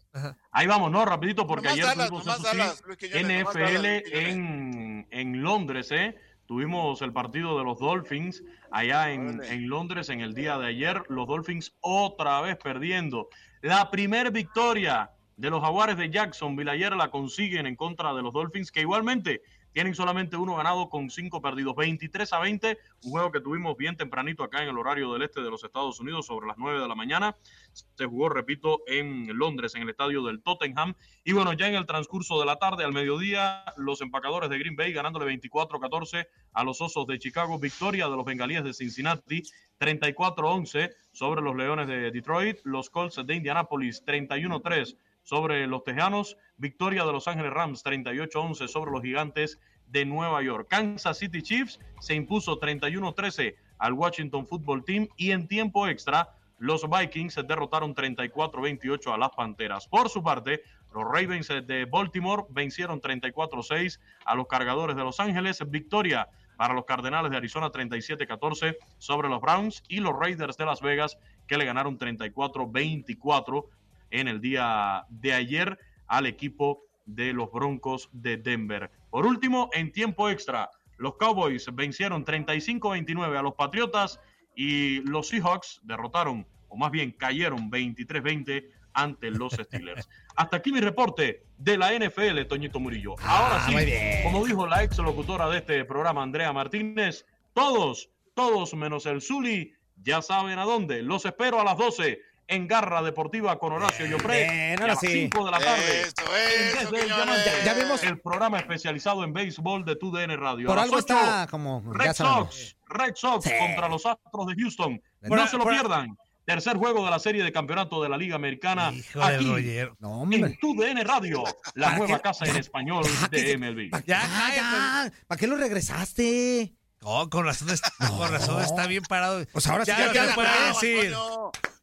Ahí vamos, ¿no? Rapidito, porque Nomás ayer Dallas, tuvimos nomás eso sí, Dallas, Quiñones, NFL Dallas, en, en Londres, ¿eh? Tuvimos el partido de los Dolphins allá en, en Londres en el día de ayer. Los Dolphins otra vez perdiendo. La primer victoria de los Jaguares de Jacksonville ayer la consiguen en contra de los Dolphins, que igualmente tienen solamente uno ganado con cinco perdidos. 23 a 20, un juego que tuvimos bien tempranito acá en el horario del este de los Estados Unidos sobre las 9 de la mañana. Se jugó, repito, en Londres, en el estadio del Tottenham. Y bueno, ya en el transcurso de la tarde, al mediodía, los empacadores de Green Bay ganándole 24-14 a los Osos de Chicago. Victoria de los Bengalíes de Cincinnati, 34-11 sobre los Leones de Detroit. Los Colts de Indianapolis, 31-3 sobre los Tejanos. Victoria de Los Ángeles Rams, 38-11 sobre los Gigantes de Nueva York. Kansas City Chiefs se impuso 31-13 al Washington Football Team y en tiempo extra los Vikings derrotaron 34-28 a las Panteras. Por su parte, los Ravens de Baltimore vencieron 34-6 a los Cargadores de Los Ángeles. Victoria para los Cardenales de Arizona 37-14 sobre los Browns y los Raiders de Las Vegas que le ganaron 34-24 en el día de ayer al equipo de los Broncos de Denver. Por último, en tiempo extra, los Cowboys vencieron 35-29 a los Patriotas y los Seahawks derrotaron, o más bien cayeron 23-20 ante los Steelers. Hasta aquí mi reporte de la NFL, Toñito Murillo. Ahora sí, como dijo la ex locutora de este programa, Andrea Martínez, todos, todos menos el Zuli, ya saben a dónde. Los espero a las 12 en Garra Deportiva con Horacio Llopré. A las sí. 5 de la tarde. Eso, eso, Desde el Ya vimos- el programa especializado en béisbol de TUDN Radio. Por algo 8, está como. Red. Sox, Red Sox Sí. contra los Astros de Houston. Por no a- se lo por pierdan. Tercer juego de la serie de campeonato de la Liga Americana. de aquí Roger. No, en TUDN Radio, la ¿Para nueva qué? casa en español de MLB. Ya, Ah, ya. ¿Para qué lo regresaste? No, con razón, está, con razón está bien parado. Pues ahora sí ya ya no se puede.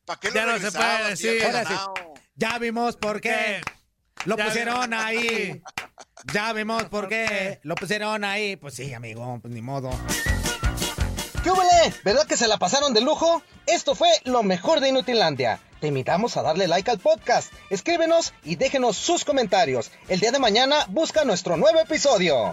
¿Para qué lo Ya no se puede decir. Ya vimos por qué. Lo Ya pusieron ahí. Ya vimos por qué. Lo pusieron ahí. Pues sí, amigo, pues ni modo. ¿Qué huele? ¿Verdad que se la pasaron de lujo? Esto fue lo mejor de Inutilandia. Te invitamos a darle like al podcast, escríbenos y déjenos sus comentarios. El día de mañana busca nuestro nuevo episodio.